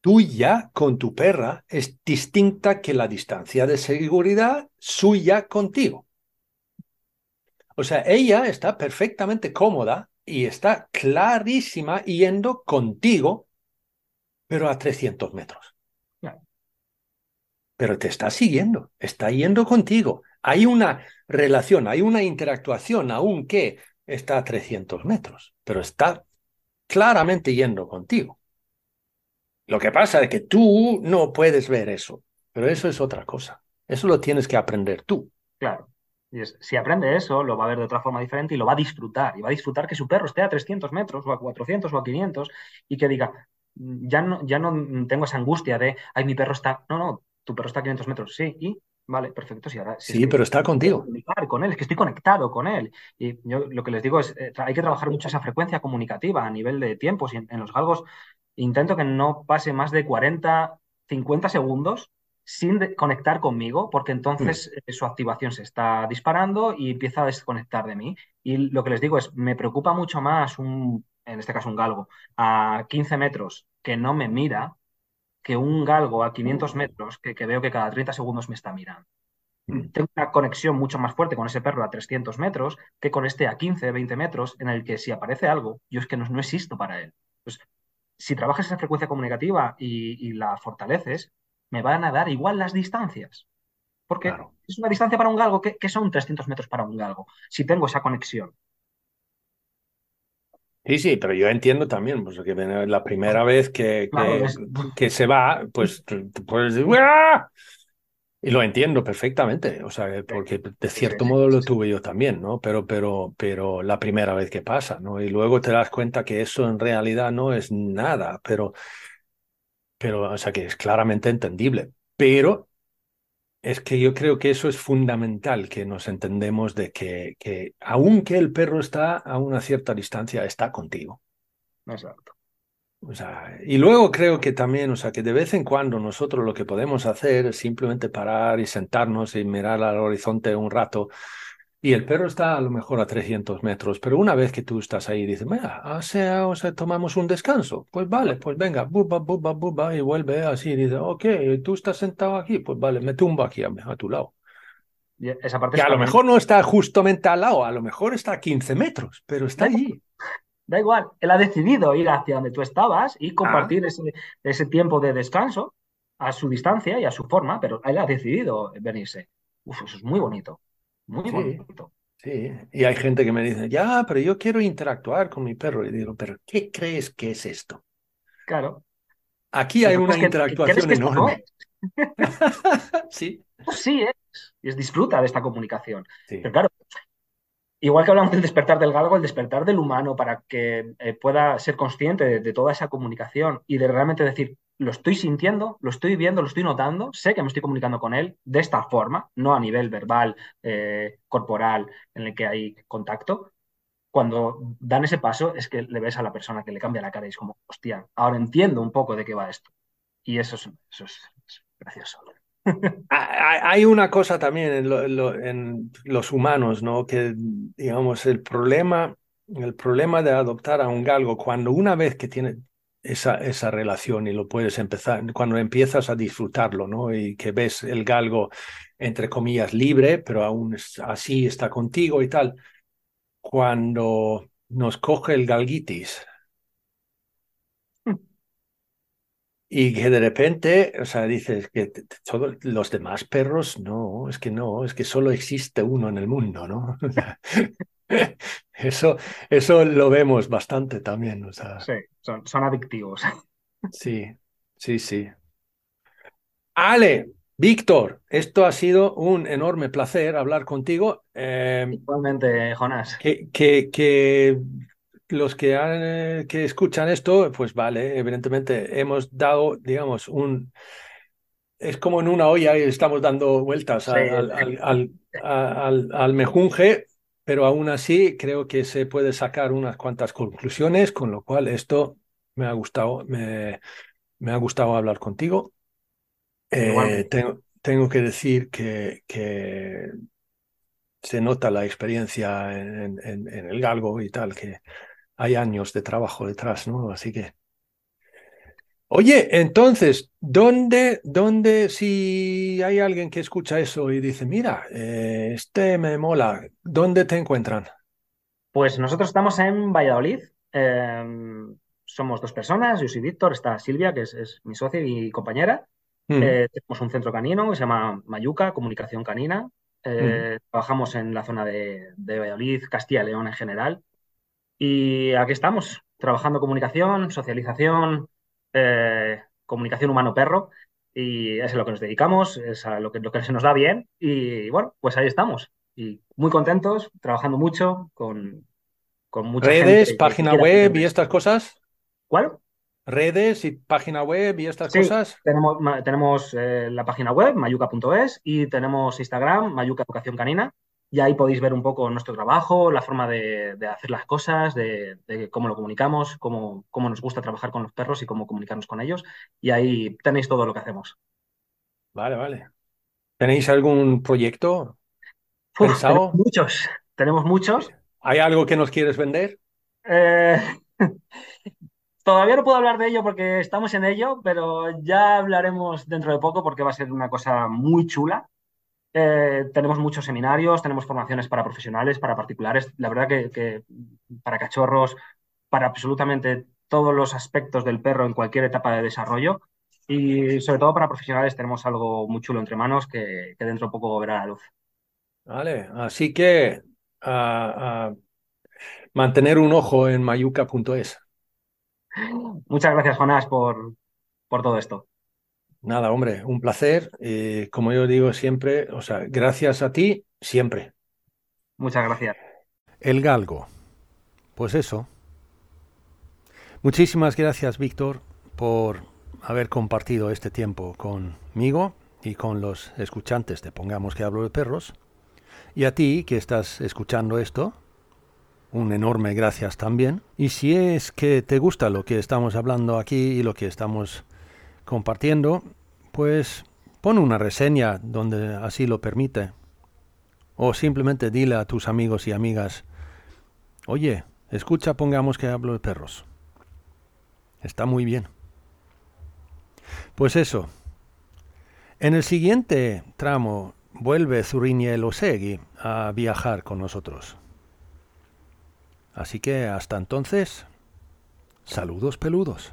Speaker 1: tuya con tu perra es distinta que la distancia de seguridad suya contigo. O sea, ella está perfectamente cómoda y está clarísima yendo contigo, pero a 300 metros. Pero te está siguiendo, está yendo contigo. Hay una relación, hay una interactuación, aunque está a 300 metros, pero está claramente yendo contigo. Lo que pasa es que tú no puedes ver eso, pero eso es otra cosa. Eso lo tienes que aprender tú.
Speaker 2: Claro. Y es, si aprende eso, lo va a ver de otra forma diferente y lo va a disfrutar. Y va a disfrutar que su perro esté a 300 metros o a 400 o a 500 y que diga, ya no, ya no tengo esa angustia de, ay, mi perro está, no, no, tu perro está a 500 metros, sí, y vale, perfecto.
Speaker 1: Sí,
Speaker 2: ahora,
Speaker 1: sí pero está contigo.
Speaker 2: Con él, es que estoy conectado con él. Y yo lo que les digo es, eh, hay que trabajar mucho esa frecuencia comunicativa a nivel de tiempos. Y en, en los galgos intento que no pase más de 40, 50 segundos sin conectar conmigo, porque entonces mm. su activación se está disparando y empieza a desconectar de mí. Y lo que les digo es, me preocupa mucho más un, en este caso un galgo, a 15 metros que no me mira, que un galgo a 500 metros que, que veo que cada 30 segundos me está mirando. Mm. Tengo una conexión mucho más fuerte con ese perro a 300 metros que con este a 15, 20 metros, en el que si aparece algo, yo es que no, no existo para él. Pues si trabajas esa frecuencia comunicativa y, la fortaleces, me van a dar igual las distancias. Porque es una distancia para un galgo que, son 300 metros para un galgo, si tengo esa conexión.
Speaker 1: Sí, sí, pero yo entiendo también, pues que la primera vez que, que, se va, pues, pues y lo entiendo perfectamente, o sea, porque de cierto modo lo tuve yo también, ¿no? Pero, pero, pero la primera vez que pasa, ¿no? Y luego te das cuenta que eso en realidad no es nada, pero, pero, o sea, que es claramente entendible. Pero es que yo creo que eso es fundamental, que nos entendemos de que, que aunque el perro está a una cierta distancia, está contigo.
Speaker 2: Exacto.
Speaker 1: O sea, y luego creo que también, o sea, que de vez en cuando nosotros lo que podemos hacer es simplemente parar y sentarnos y mirar al horizonte un rato y el perro está a lo mejor a 300 metros, pero una vez que tú estás ahí, dices, mira, o sea, o sea, tomamos un descanso. Pues vale, pues venga, buba, buba, buba, y vuelve así, y dice, ok, tú estás sentado aquí, pues vale, me tumbo aquí a, a tu lado.
Speaker 2: Y esa parte
Speaker 1: Que a lo mejor no está justamente al lado, a lo mejor está a 15 metros, pero está allí.
Speaker 2: Da igual, él ha decidido ir hacia donde tú estabas
Speaker 1: Ah.
Speaker 2: y compartir ese, ese tiempo de descanso a su distancia y a su forma, pero él ha decidido venirse. Uf, eso es muy bonito, muy
Speaker 1: Sí.
Speaker 2: bonito.
Speaker 1: Sí, y hay gente que me dice, ya, pero yo quiero interactuar con mi perro. Y digo, pero ¿qué crees que es esto?
Speaker 2: Claro.
Speaker 1: Aquí hay una
Speaker 2: pasa es que- que crees
Speaker 1: interactuación
Speaker 2: no
Speaker 1: enorme.
Speaker 2: es. <laughs>
Speaker 1: Sí,
Speaker 2: Pues sí es. Y es disfruta de esta comunicación.
Speaker 1: sí.
Speaker 2: Pero claro, igual que hablamos del despertar del galgo, el despertar del humano para que eh, pueda ser consciente de, de toda esa comunicación y de realmente decir, lo estoy sintiendo, lo estoy viendo, lo estoy notando, sé que me estoy comunicando con él de esta forma, no a nivel verbal, eh, corporal, en el que hay contacto. Cuando dan ese paso es que le ves a la persona que le cambia la cara y es como, hostia, ahora entiendo un poco de qué va esto. Y eso es, eso es, es gracioso. <laughs>
Speaker 1: Hay hay una cosa también en, en los humanos, ¿no? Que, digamos, el problema, el problema de adoptar a un galgo, cuando una vez que tiene esa, esa relación y lo puedes empezar, cuando empiezas a disfrutarlo, ¿no? Y que ves el galgo, entre comillas, libre, pero aún así está contigo y tal, cuando nos coge el galguitis. Y que de repente, o sea, dices que todos los demás perros, no, es que no, es que solo existe uno en el mundo, ¿no? <laughs> <laughs> Eso, eso lo vemos bastante también, o sea,
Speaker 2: Sí, son, son adictivos. <laughs>
Speaker 1: sí, sí, sí. Ale, Víctor, esto ha sido un enorme placer hablar contigo. Eh,
Speaker 2: Igualmente, Jonás.
Speaker 1: que, que, que los que, han, que escuchan esto, pues vale, evidentemente hemos dado, digamos, un... Es como en una olla y estamos dando vueltas al, al, al- al mejunje, pero aún así creo que se puede sacar unas cuantas conclusiones, con lo cual esto me ha gustado, me, me ha gustado hablar contigo. Eh, tengo, tengo que decir que, que se nota la experiencia en, en- en el galgo y tal, que hay años de trabajo detrás, ¿no? Así que. Oye, entonces, ¿dónde, dónde, si hay alguien que escucha eso y dice, mira, eh, este me mola, ¿dónde te encuentran?
Speaker 2: Pues nosotros estamos en Valladolid. eh, somos dos personas, yo soy Víctor, está Silvia, que es, es mi socia y compañera.
Speaker 1: Mm,
Speaker 2: Eh, tenemos un centro canino que se llama Mayuca, Comunicación Canina. Eh, Trabajamos en la zona de, de Valladolid, Castilla y León en general. Y aquí estamos, trabajando comunicación, socialización, eh, comunicación humano-perro. Y es a lo que nos dedicamos, es a lo que, lo que se nos da bien. Y bueno, pues ahí estamos. Y muy contentos, trabajando mucho con, con mucha
Speaker 1: Redes,
Speaker 2: gente
Speaker 1: página web y estas cosas.
Speaker 2: ¿Cuál?
Speaker 1: Redes y página web y estas
Speaker 2: Sí,
Speaker 1: cosas.
Speaker 2: tenemos, tenemos eh, la página web, mayuca.es, y tenemos Instagram, Mayuca Educación Canina, y ahí podéis ver un poco nuestro trabajo, la forma de, de hacer las cosas, de, de cómo lo comunicamos, cómo, cómo nos gusta trabajar con los perros y cómo comunicarnos con ellos, y ahí tenéis todo lo que hacemos.
Speaker 1: Vale, vale. ¿Tenéis algún proyecto
Speaker 2: Uf,
Speaker 1: pensado?
Speaker 2: tenemos muchos, tenemos muchos.
Speaker 1: ¿Hay algo que nos quieres vender?
Speaker 2: Eh, <laughs> todavía no puedo hablar de ello porque estamos en ello, pero ya hablaremos dentro de poco porque va a ser una cosa muy chula. Eh, tenemos muchos seminarios, tenemos formaciones para profesionales, para particulares. La verdad que, que para cachorros, para absolutamente todos los aspectos del perro en cualquier etapa de desarrollo. Y sobre todo para profesionales tenemos algo muy chulo entre manos que, que dentro de poco verá la luz.
Speaker 1: Vale, así que a, a mantener un ojo en mayuca.es.
Speaker 2: Muchas gracias, Jonás, por, por todo esto.
Speaker 1: Nada, hombre, un placer. Y como yo digo siempre, o sea, gracias a ti, siempre.
Speaker 2: Muchas gracias.
Speaker 1: El galgo. Pues eso. Muchísimas gracias, Víctor, por haber compartido este tiempo conmigo y con los escuchantes de Pongamos que hablo de perros. Y a ti que estás escuchando esto, un enorme gracias también. Y si es que te gusta lo que estamos hablando aquí y lo que estamos compartiendo, pues pon una reseña donde así lo permite. O simplemente dile a tus amigos y amigas, oye, escucha, pongamos que hablo de perros. Está muy bien. Pues eso. En el siguiente tramo vuelve Zuriñe Osegui a viajar con nosotros. Así que hasta entonces, saludos peludos.